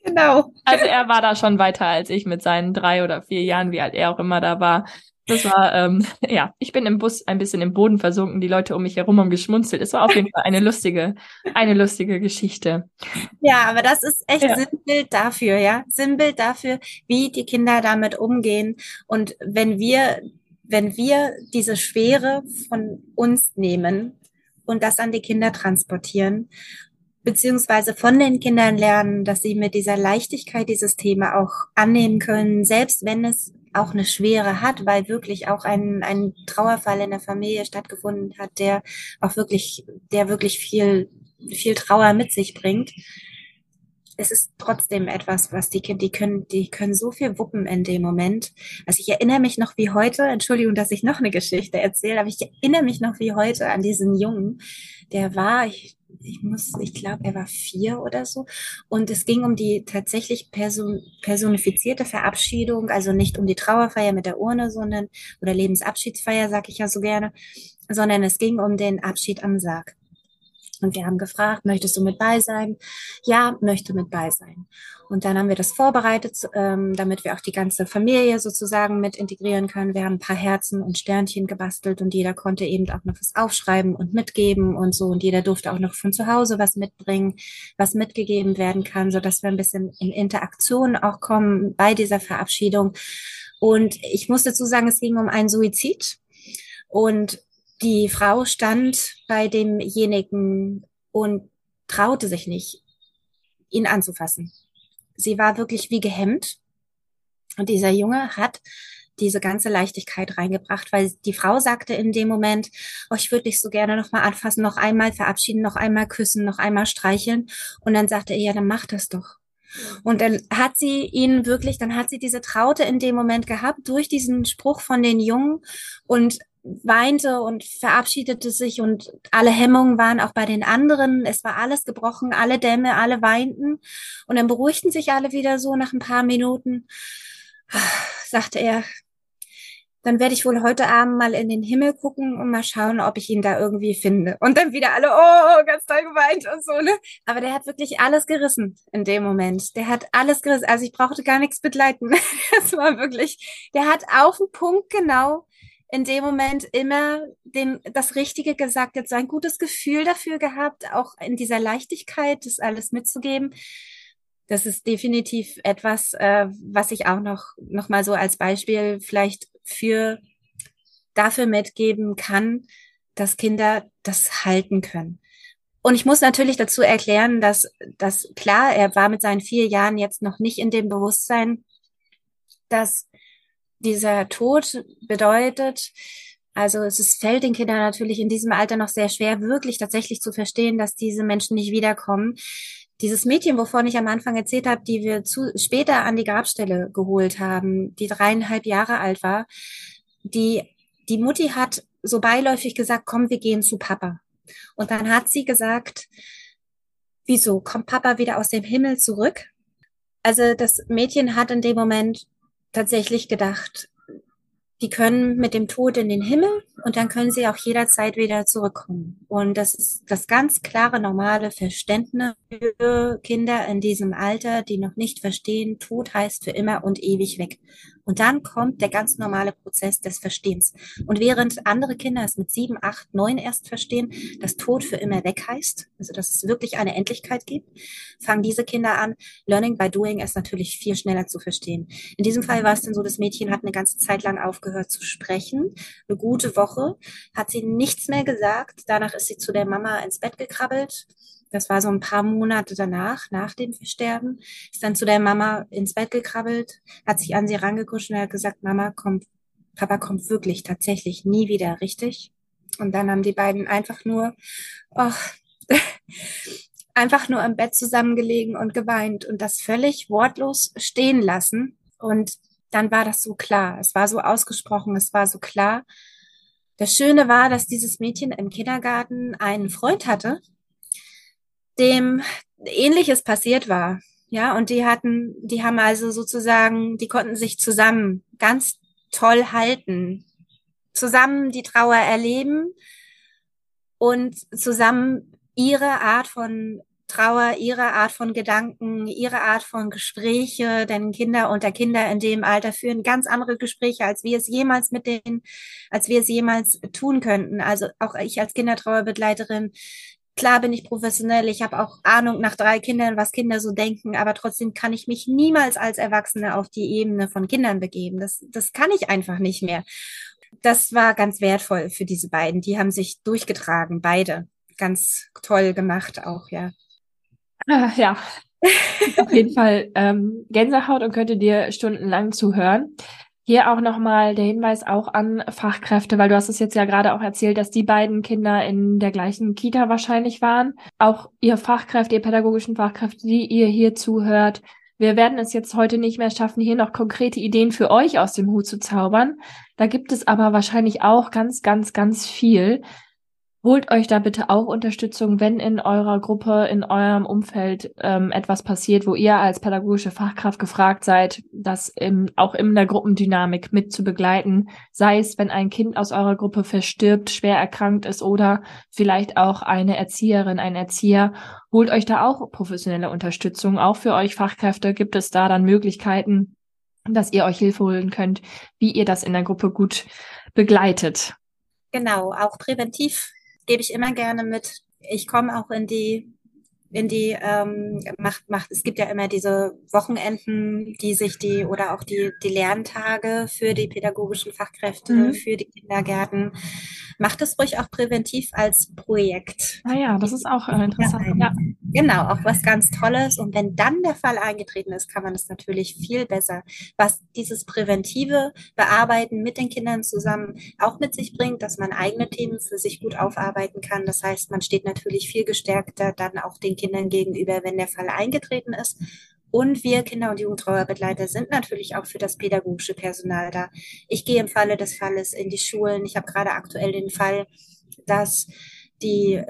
B: Genau.
C: Also er war da schon weiter als ich mit seinen drei oder vier Jahren, wie alt er auch immer da war. Das war, ähm, ja, ich bin im Bus ein bisschen im Boden versunken, die Leute um mich herum haben geschmunzelt. Es war auf jeden Fall eine lustige, eine lustige Geschichte.
B: Ja, aber das ist echt ja. Sinnbild dafür, ja. Sinnbild dafür, wie die Kinder damit umgehen. Und wenn wir, wenn wir diese Schwere von uns nehmen und das an die Kinder transportieren beziehungsweise von den Kindern lernen, dass sie mit dieser Leichtigkeit dieses Thema auch annehmen können, selbst wenn es auch eine Schwere hat, weil wirklich auch ein, ein Trauerfall in der Familie stattgefunden hat, der auch wirklich, der wirklich viel, viel Trauer mit sich bringt. Es ist trotzdem etwas, was die Kinder, die können, die können so viel wuppen in dem Moment. Also ich erinnere mich noch wie heute, Entschuldigung, dass ich noch eine Geschichte erzähle, aber ich erinnere mich noch wie heute an diesen Jungen, der war, ich, ich muss, ich glaube, er war vier oder so. Und es ging um die tatsächlich person, personifizierte Verabschiedung, also nicht um die Trauerfeier mit der Urne, sondern, oder Lebensabschiedsfeier, sag ich ja so gerne, sondern es ging um den Abschied am Sarg. Und wir haben gefragt, möchtest du mit bei sein? Ja, möchte mit bei sein. Und dann haben wir das vorbereitet, ähm, damit wir auch die ganze Familie sozusagen mit integrieren können. Wir haben ein paar Herzen und Sternchen gebastelt und jeder konnte eben auch noch was aufschreiben und mitgeben und so. Und jeder durfte auch noch von zu Hause was mitbringen, was mitgegeben werden kann, so dass wir ein bisschen in Interaktion auch kommen bei dieser Verabschiedung. Und ich muss dazu sagen, es ging um einen Suizid. Und die Frau stand bei demjenigen und traute sich nicht, ihn anzufassen. Sie war wirklich wie gehemmt. Und dieser Junge hat diese ganze Leichtigkeit reingebracht, weil die Frau sagte in dem Moment, oh, ich würde dich so gerne noch mal anfassen, noch einmal verabschieden, noch einmal küssen, noch einmal streicheln. Und dann sagte er, ja, dann mach das doch. Und dann hat sie ihn wirklich, dann hat sie diese Traute in dem Moment gehabt durch diesen Spruch von den Jungen und weinte und verabschiedete sich und alle Hemmungen waren auch bei den anderen. Es war alles gebrochen, alle Dämme, alle weinten und dann beruhigten sich alle wieder so nach ein paar Minuten. Sagte er, dann werde ich wohl heute Abend mal in den Himmel gucken und mal schauen, ob ich ihn da irgendwie finde. Und dann wieder alle, oh, ganz toll geweint und so, ne? Aber der hat wirklich alles gerissen in dem Moment. Der hat alles gerissen. Also ich brauchte gar nichts begleiten. Das war wirklich, der hat auf den Punkt genau in dem Moment immer den, das Richtige gesagt, jetzt so ein gutes Gefühl dafür gehabt, auch in dieser Leichtigkeit, das alles mitzugeben. Das ist definitiv etwas, äh, was ich auch noch, noch mal so als Beispiel vielleicht für dafür mitgeben kann, dass Kinder das halten können. Und ich muss natürlich dazu erklären, dass, dass klar, er war mit seinen vier Jahren jetzt noch nicht in dem Bewusstsein, dass dieser Tod bedeutet, also es ist, fällt den Kindern natürlich in diesem Alter noch sehr schwer, wirklich tatsächlich zu verstehen, dass diese Menschen nicht wiederkommen. Dieses Mädchen, wovon ich am Anfang erzählt habe, die wir zu, später an die Grabstelle geholt haben, die dreieinhalb Jahre alt war, die, die Mutti hat so beiläufig gesagt, komm, wir gehen zu Papa. Und dann hat sie gesagt, wieso, kommt Papa wieder aus dem Himmel zurück? Also das Mädchen hat in dem Moment tatsächlich gedacht, die können mit dem Tod in den Himmel und dann können sie auch jederzeit wieder zurückkommen. Und das ist das ganz klare, normale Verständnis für Kinder in diesem Alter, die noch nicht verstehen, Tod heißt für immer und ewig weg. Und dann kommt der ganz normale Prozess des Verstehens. Und während andere Kinder es mit sieben, acht, neun erst verstehen, dass Tod für immer weg heißt, also dass es wirklich eine Endlichkeit gibt, fangen diese Kinder an, Learning by Doing es natürlich viel schneller zu verstehen. In diesem Fall war es dann so, das Mädchen hat eine ganze Zeit lang aufgehört zu sprechen, eine gute Woche, hat sie nichts mehr gesagt. Danach ist sie zu der Mama ins Bett gekrabbelt das war so ein paar Monate danach, nach dem Sterben, ist dann zu der Mama ins Bett gekrabbelt, hat sich an sie rangekuscht und hat gesagt, Mama kommt, Papa kommt wirklich tatsächlich nie wieder, richtig? Und dann haben die beiden einfach nur, oh, einfach nur im Bett zusammengelegen und geweint und das völlig wortlos stehen lassen. Und dann war das so klar. Es war so ausgesprochen, es war so klar. Das Schöne war, dass dieses Mädchen im Kindergarten einen Freund hatte, dem ähnliches passiert war. Ja, und die hatten, die haben also sozusagen, die konnten sich zusammen ganz toll halten, zusammen die Trauer erleben und zusammen ihre Art von Trauer, ihre Art von Gedanken, ihre Art von Gespräche, denn Kinder unter Kinder in dem Alter führen ganz andere Gespräche, als wir es jemals mit denen, als wir es jemals tun könnten. Also auch ich als Kindertrauerbegleiterin Klar bin ich professionell, ich habe auch Ahnung nach drei Kindern, was Kinder so denken, aber trotzdem kann ich mich niemals als Erwachsene auf die Ebene von Kindern begeben. Das, das kann ich einfach nicht mehr. Das war ganz wertvoll für diese beiden. Die haben sich durchgetragen, beide. Ganz toll gemacht auch, ja.
C: Ah, ja, auf jeden Fall ähm, Gänsehaut und könnte dir stundenlang zuhören.
A: Hier auch nochmal der Hinweis auch an Fachkräfte, weil du hast es jetzt ja gerade auch erzählt, dass die beiden Kinder in der gleichen Kita wahrscheinlich waren. Auch ihr Fachkräfte, ihr pädagogischen Fachkräfte, die ihr hier zuhört. Wir werden es jetzt heute nicht mehr schaffen, hier noch konkrete Ideen für euch aus dem Hut zu zaubern. Da gibt es aber wahrscheinlich auch ganz, ganz, ganz viel. Holt euch da bitte auch Unterstützung, wenn in eurer Gruppe, in eurem Umfeld ähm, etwas passiert, wo ihr als pädagogische Fachkraft gefragt seid, das im, auch in der Gruppendynamik mit zu begleiten. Sei es, wenn ein Kind aus eurer Gruppe verstirbt, schwer erkrankt ist oder vielleicht auch eine Erzieherin, ein Erzieher. Holt euch da auch professionelle Unterstützung. Auch für euch Fachkräfte gibt es da dann Möglichkeiten, dass ihr euch Hilfe holen könnt, wie ihr das in der Gruppe gut begleitet.
B: Genau, auch präventiv gebe ich immer gerne mit. Ich komme auch in die in die ähm, macht macht es gibt ja immer diese Wochenenden, die sich die oder auch die die Lerntage für die pädagogischen Fachkräfte, mhm. für die Kindergärten. Macht es ruhig auch präventiv als Projekt.
A: Ah ja, das ist auch äh, interessant. Ja.
B: Genau, auch was ganz Tolles. Und wenn dann der Fall eingetreten ist, kann man es natürlich viel besser. Was dieses präventive Bearbeiten mit den Kindern zusammen auch mit sich bringt, dass man eigene Themen für sich gut aufarbeiten kann. Das heißt, man steht natürlich viel gestärkter dann auch den Kindern gegenüber, wenn der Fall eingetreten ist. Und wir Kinder- und Jugendtrauerbegleiter sind natürlich auch für das pädagogische Personal da. Ich gehe im Falle des Falles in die Schulen. Ich habe gerade aktuell den Fall, dass die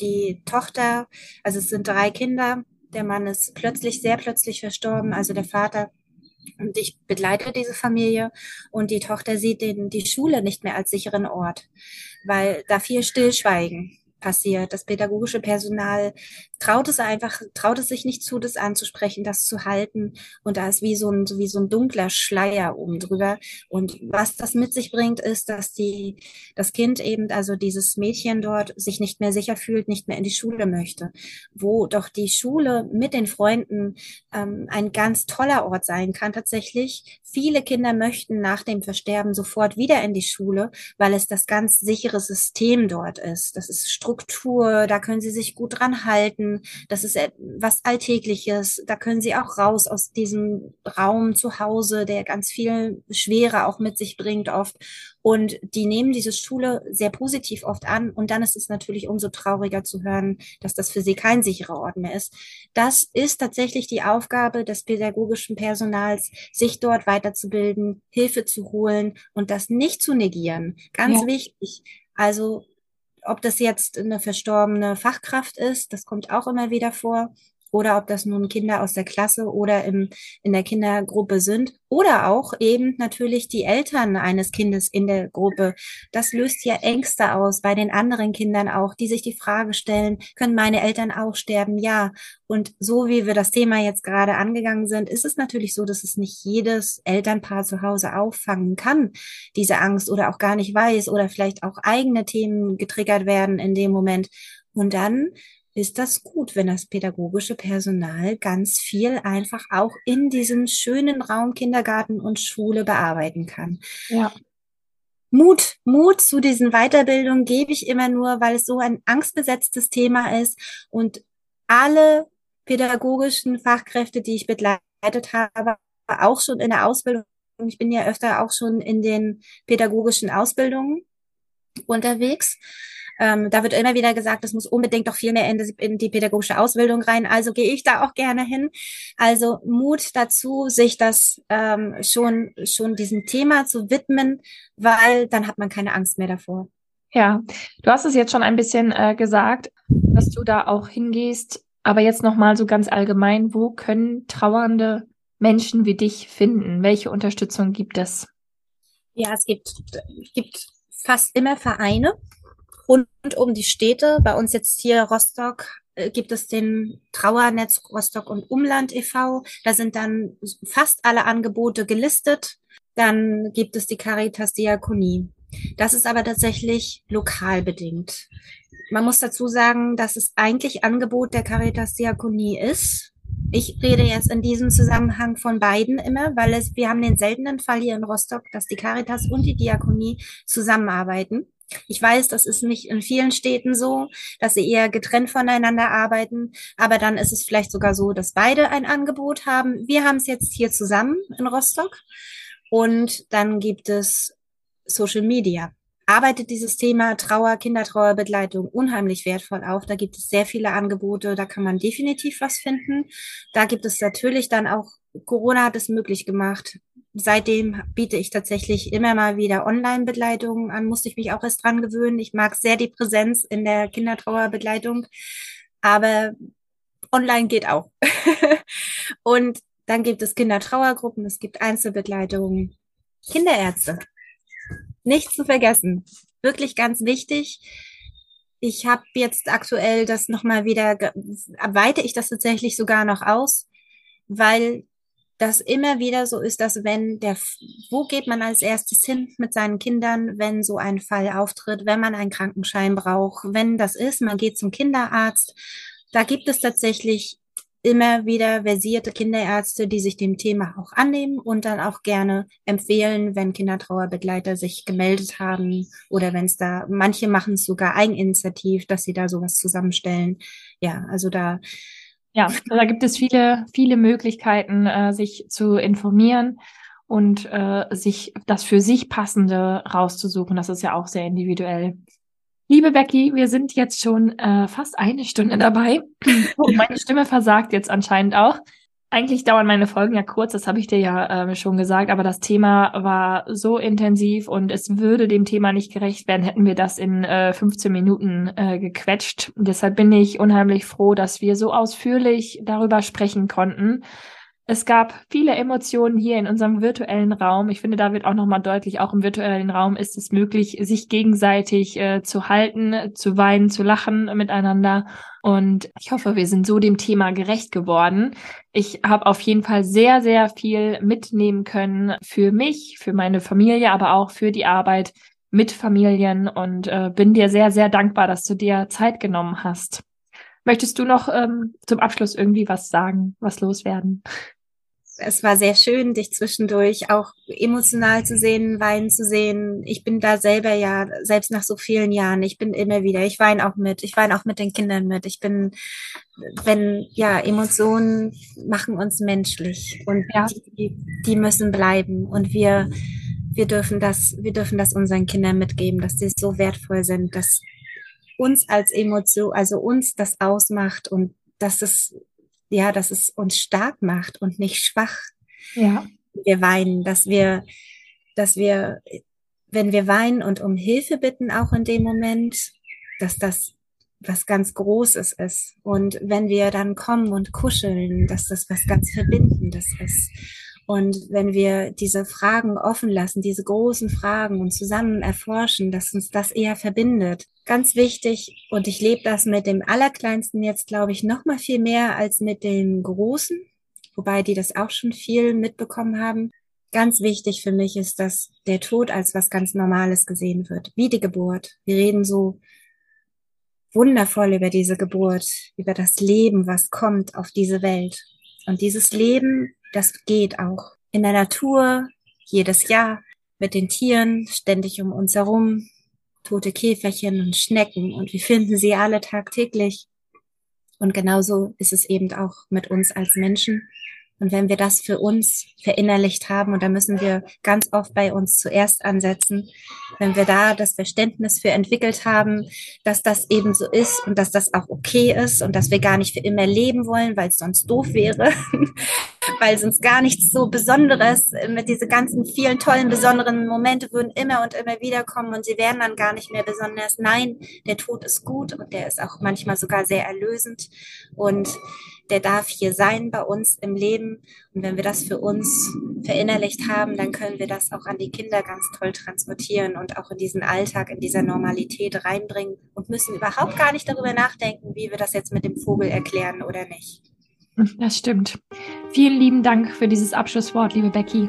B: die Tochter, also es sind drei Kinder, der Mann ist plötzlich, sehr plötzlich verstorben, also der Vater. Und ich begleite diese Familie und die Tochter sieht den, die Schule nicht mehr als sicheren Ort, weil da viel Stillschweigen passiert. Das pädagogische Personal traut es einfach, traut es sich nicht zu, das anzusprechen, das zu halten. Und da ist wie so ein, wie so ein dunkler Schleier oben drüber. Und was das mit sich bringt, ist, dass die, das Kind eben, also dieses Mädchen dort, sich nicht mehr sicher fühlt, nicht mehr in die Schule möchte. Wo doch die Schule mit den Freunden ähm, ein ganz toller Ort sein kann, tatsächlich. Viele Kinder möchten nach dem Versterben sofort wieder in die Schule, weil es das ganz sichere System dort ist. Das ist Struktur, da können sie sich gut dran halten, das ist was Alltägliches, da können sie auch raus aus diesem Raum zu Hause, der ganz viel Schwere auch mit sich bringt oft. Und die nehmen diese Schule sehr positiv oft an. Und dann ist es natürlich umso trauriger zu hören, dass das für sie kein sicherer Ort mehr ist. Das ist tatsächlich die Aufgabe des pädagogischen Personals, sich dort weiterzubilden, Hilfe zu holen und das nicht zu negieren. Ganz ja. wichtig. Also ob das jetzt eine verstorbene Fachkraft ist, das kommt auch immer wieder vor oder ob das nun Kinder aus der Klasse oder im, in der Kindergruppe sind oder auch eben natürlich die Eltern eines Kindes in der Gruppe. Das löst ja Ängste aus bei den anderen Kindern auch, die sich die Frage stellen, können meine Eltern auch sterben? Ja. Und so wie wir das Thema jetzt gerade angegangen sind, ist es natürlich so, dass es nicht jedes Elternpaar zu Hause auffangen kann, diese Angst oder auch gar nicht weiß oder vielleicht auch eigene Themen getriggert werden in dem Moment. Und dann ist das gut, wenn das pädagogische Personal ganz viel einfach auch in diesem schönen Raum Kindergarten und Schule bearbeiten kann. Ja. Mut, Mut zu diesen Weiterbildungen gebe ich immer nur, weil es so ein angstbesetztes Thema ist und alle pädagogischen Fachkräfte, die ich begleitet habe, auch schon in der Ausbildung. Ich bin ja öfter auch schon in den pädagogischen Ausbildungen unterwegs ähm, da wird immer wieder gesagt, es muss unbedingt doch viel mehr in die, in die pädagogische Ausbildung rein. Also gehe ich da auch gerne hin. Also Mut dazu, sich das ähm, schon, schon diesem Thema zu widmen, weil dann hat man keine Angst mehr davor.
A: Ja, du hast es jetzt schon ein bisschen äh, gesagt, dass du da auch hingehst. Aber jetzt nochmal so ganz allgemein, wo können trauernde Menschen wie dich finden? Welche Unterstützung gibt es?
B: Ja, es gibt, gibt fast immer Vereine, rund um die Städte. Bei uns jetzt hier Rostock äh, gibt es den Trauernetz Rostock und Umland e.V. Da sind dann fast alle Angebote gelistet. Dann gibt es die Caritas Diakonie. Das ist aber tatsächlich lokal bedingt. Man muss dazu sagen, dass es eigentlich Angebot der Caritas Diakonie ist. Ich rede jetzt in diesem Zusammenhang von beiden immer, weil es, wir haben den seltenen Fall hier in Rostock, dass die Caritas und die Diakonie zusammenarbeiten. Ich weiß, das ist nicht in vielen Städten so, dass sie eher getrennt voneinander arbeiten, aber dann ist es vielleicht sogar so, dass beide ein Angebot haben. Wir haben es jetzt hier zusammen in Rostock Und dann gibt es Social Media. Arbeitet dieses Thema Trauer, Kindertrauerbegleitung unheimlich wertvoll auf. Da gibt es sehr viele Angebote, da kann man definitiv was finden. Da gibt es natürlich dann auch, Corona hat es möglich gemacht. Seitdem biete ich tatsächlich immer mal wieder Online-Begleitungen an, musste ich mich auch erst dran gewöhnen. Ich mag sehr die Präsenz in der Kindertrauerbegleitung, aber online geht auch. und dann gibt es Kindertrauergruppen, es gibt Einzelbegleitungen, Kinderärzte. Nicht zu vergessen. Wirklich ganz wichtig. Ich habe jetzt aktuell das nochmal wieder, weite ich das tatsächlich sogar noch aus, weil das immer wieder so ist, dass wenn der, wo geht man als erstes hin mit seinen Kindern, wenn so ein Fall auftritt, wenn man einen Krankenschein braucht, wenn das ist, man geht zum Kinderarzt. Da gibt es tatsächlich immer wieder versierte Kinderärzte, die sich dem Thema auch annehmen und dann auch gerne empfehlen, wenn Kindertrauerbegleiter sich gemeldet haben oder wenn es da, manche machen es sogar eigeninitiativ, dass sie da sowas zusammenstellen. Ja, also da.
C: Ja, da gibt es viele, viele Möglichkeiten, äh, sich zu informieren und äh, sich das für sich passende rauszusuchen. Das ist ja auch sehr individuell. Liebe Becky, wir sind jetzt schon äh, fast eine Stunde dabei. Oh, meine Stimme versagt jetzt anscheinend auch. Eigentlich dauern meine Folgen ja kurz, das habe ich dir ja äh, schon gesagt, aber das Thema war so intensiv und es würde dem Thema nicht gerecht werden, hätten wir das in äh, 15 Minuten äh, gequetscht. Deshalb bin ich unheimlich froh, dass wir so ausführlich darüber sprechen konnten. Es gab viele Emotionen hier in unserem virtuellen Raum. Ich finde, da wird auch nochmal deutlich, auch im virtuellen Raum ist es möglich, sich gegenseitig äh, zu halten, zu weinen, zu lachen miteinander. Und ich hoffe, wir sind so dem Thema gerecht geworden. Ich habe auf jeden Fall sehr, sehr viel mitnehmen können für mich, für meine Familie, aber auch für die Arbeit mit Familien und äh, bin dir sehr, sehr dankbar, dass du dir Zeit genommen hast. Möchtest du noch ähm, zum Abschluss irgendwie was sagen, was loswerden?
B: Es war sehr schön, dich zwischendurch auch emotional zu sehen, weinen zu sehen. Ich bin da selber ja, selbst nach so vielen Jahren, ich bin immer wieder, ich weine auch mit, ich weine auch mit den Kindern mit. Ich bin, wenn, ja, Emotionen machen uns menschlich und ja. die, die müssen bleiben und wir, wir dürfen das, wir dürfen das unseren Kindern mitgeben, dass sie so wertvoll sind, dass uns als Emotion, also uns das ausmacht und dass es ja, dass es uns stark macht und nicht schwach. Ja. Wir weinen, dass wir, dass wir, wenn wir weinen und um Hilfe bitten, auch in dem Moment, dass das was ganz Großes ist. Und wenn wir dann kommen und kuscheln, dass das was ganz Verbindendes ist. Und wenn wir diese Fragen offen lassen, diese großen Fragen und zusammen erforschen, dass uns das eher verbindet. Ganz wichtig, und ich lebe das mit dem Allerkleinsten jetzt, glaube ich, noch mal viel mehr als mit den Großen, wobei die das auch schon viel mitbekommen haben. Ganz wichtig für mich ist, dass der Tod als was ganz Normales gesehen wird, wie die Geburt. Wir reden so wundervoll über diese Geburt, über das Leben, was kommt auf diese Welt. Und dieses Leben das geht auch in der Natur, jedes Jahr, mit den Tieren, ständig um uns herum, tote Käferchen und Schnecken und wir finden sie alle tagtäglich. Und genauso ist es eben auch mit uns als Menschen. Und wenn wir das für uns verinnerlicht haben, und da müssen wir ganz oft bei uns zuerst ansetzen, wenn wir da das Verständnis für entwickelt haben, dass das eben so ist und dass das auch okay ist und dass wir gar nicht für immer leben wollen, weil es sonst doof wäre, weil sonst gar nichts so Besonderes mit diese ganzen vielen tollen, besonderen Momente würden immer und immer wieder kommen und sie werden dann gar nicht mehr besonders. Nein, der Tod ist gut und der ist auch manchmal sogar sehr erlösend und der darf hier sein bei uns im Leben. Und wenn wir das für uns verinnerlicht haben, dann können wir das auch an die Kinder ganz toll transportieren und auch in diesen Alltag, in dieser Normalität reinbringen und müssen überhaupt gar nicht darüber nachdenken, wie wir das jetzt mit dem Vogel erklären oder nicht.
C: Das stimmt. Vielen lieben Dank für dieses Abschlusswort, liebe Becky.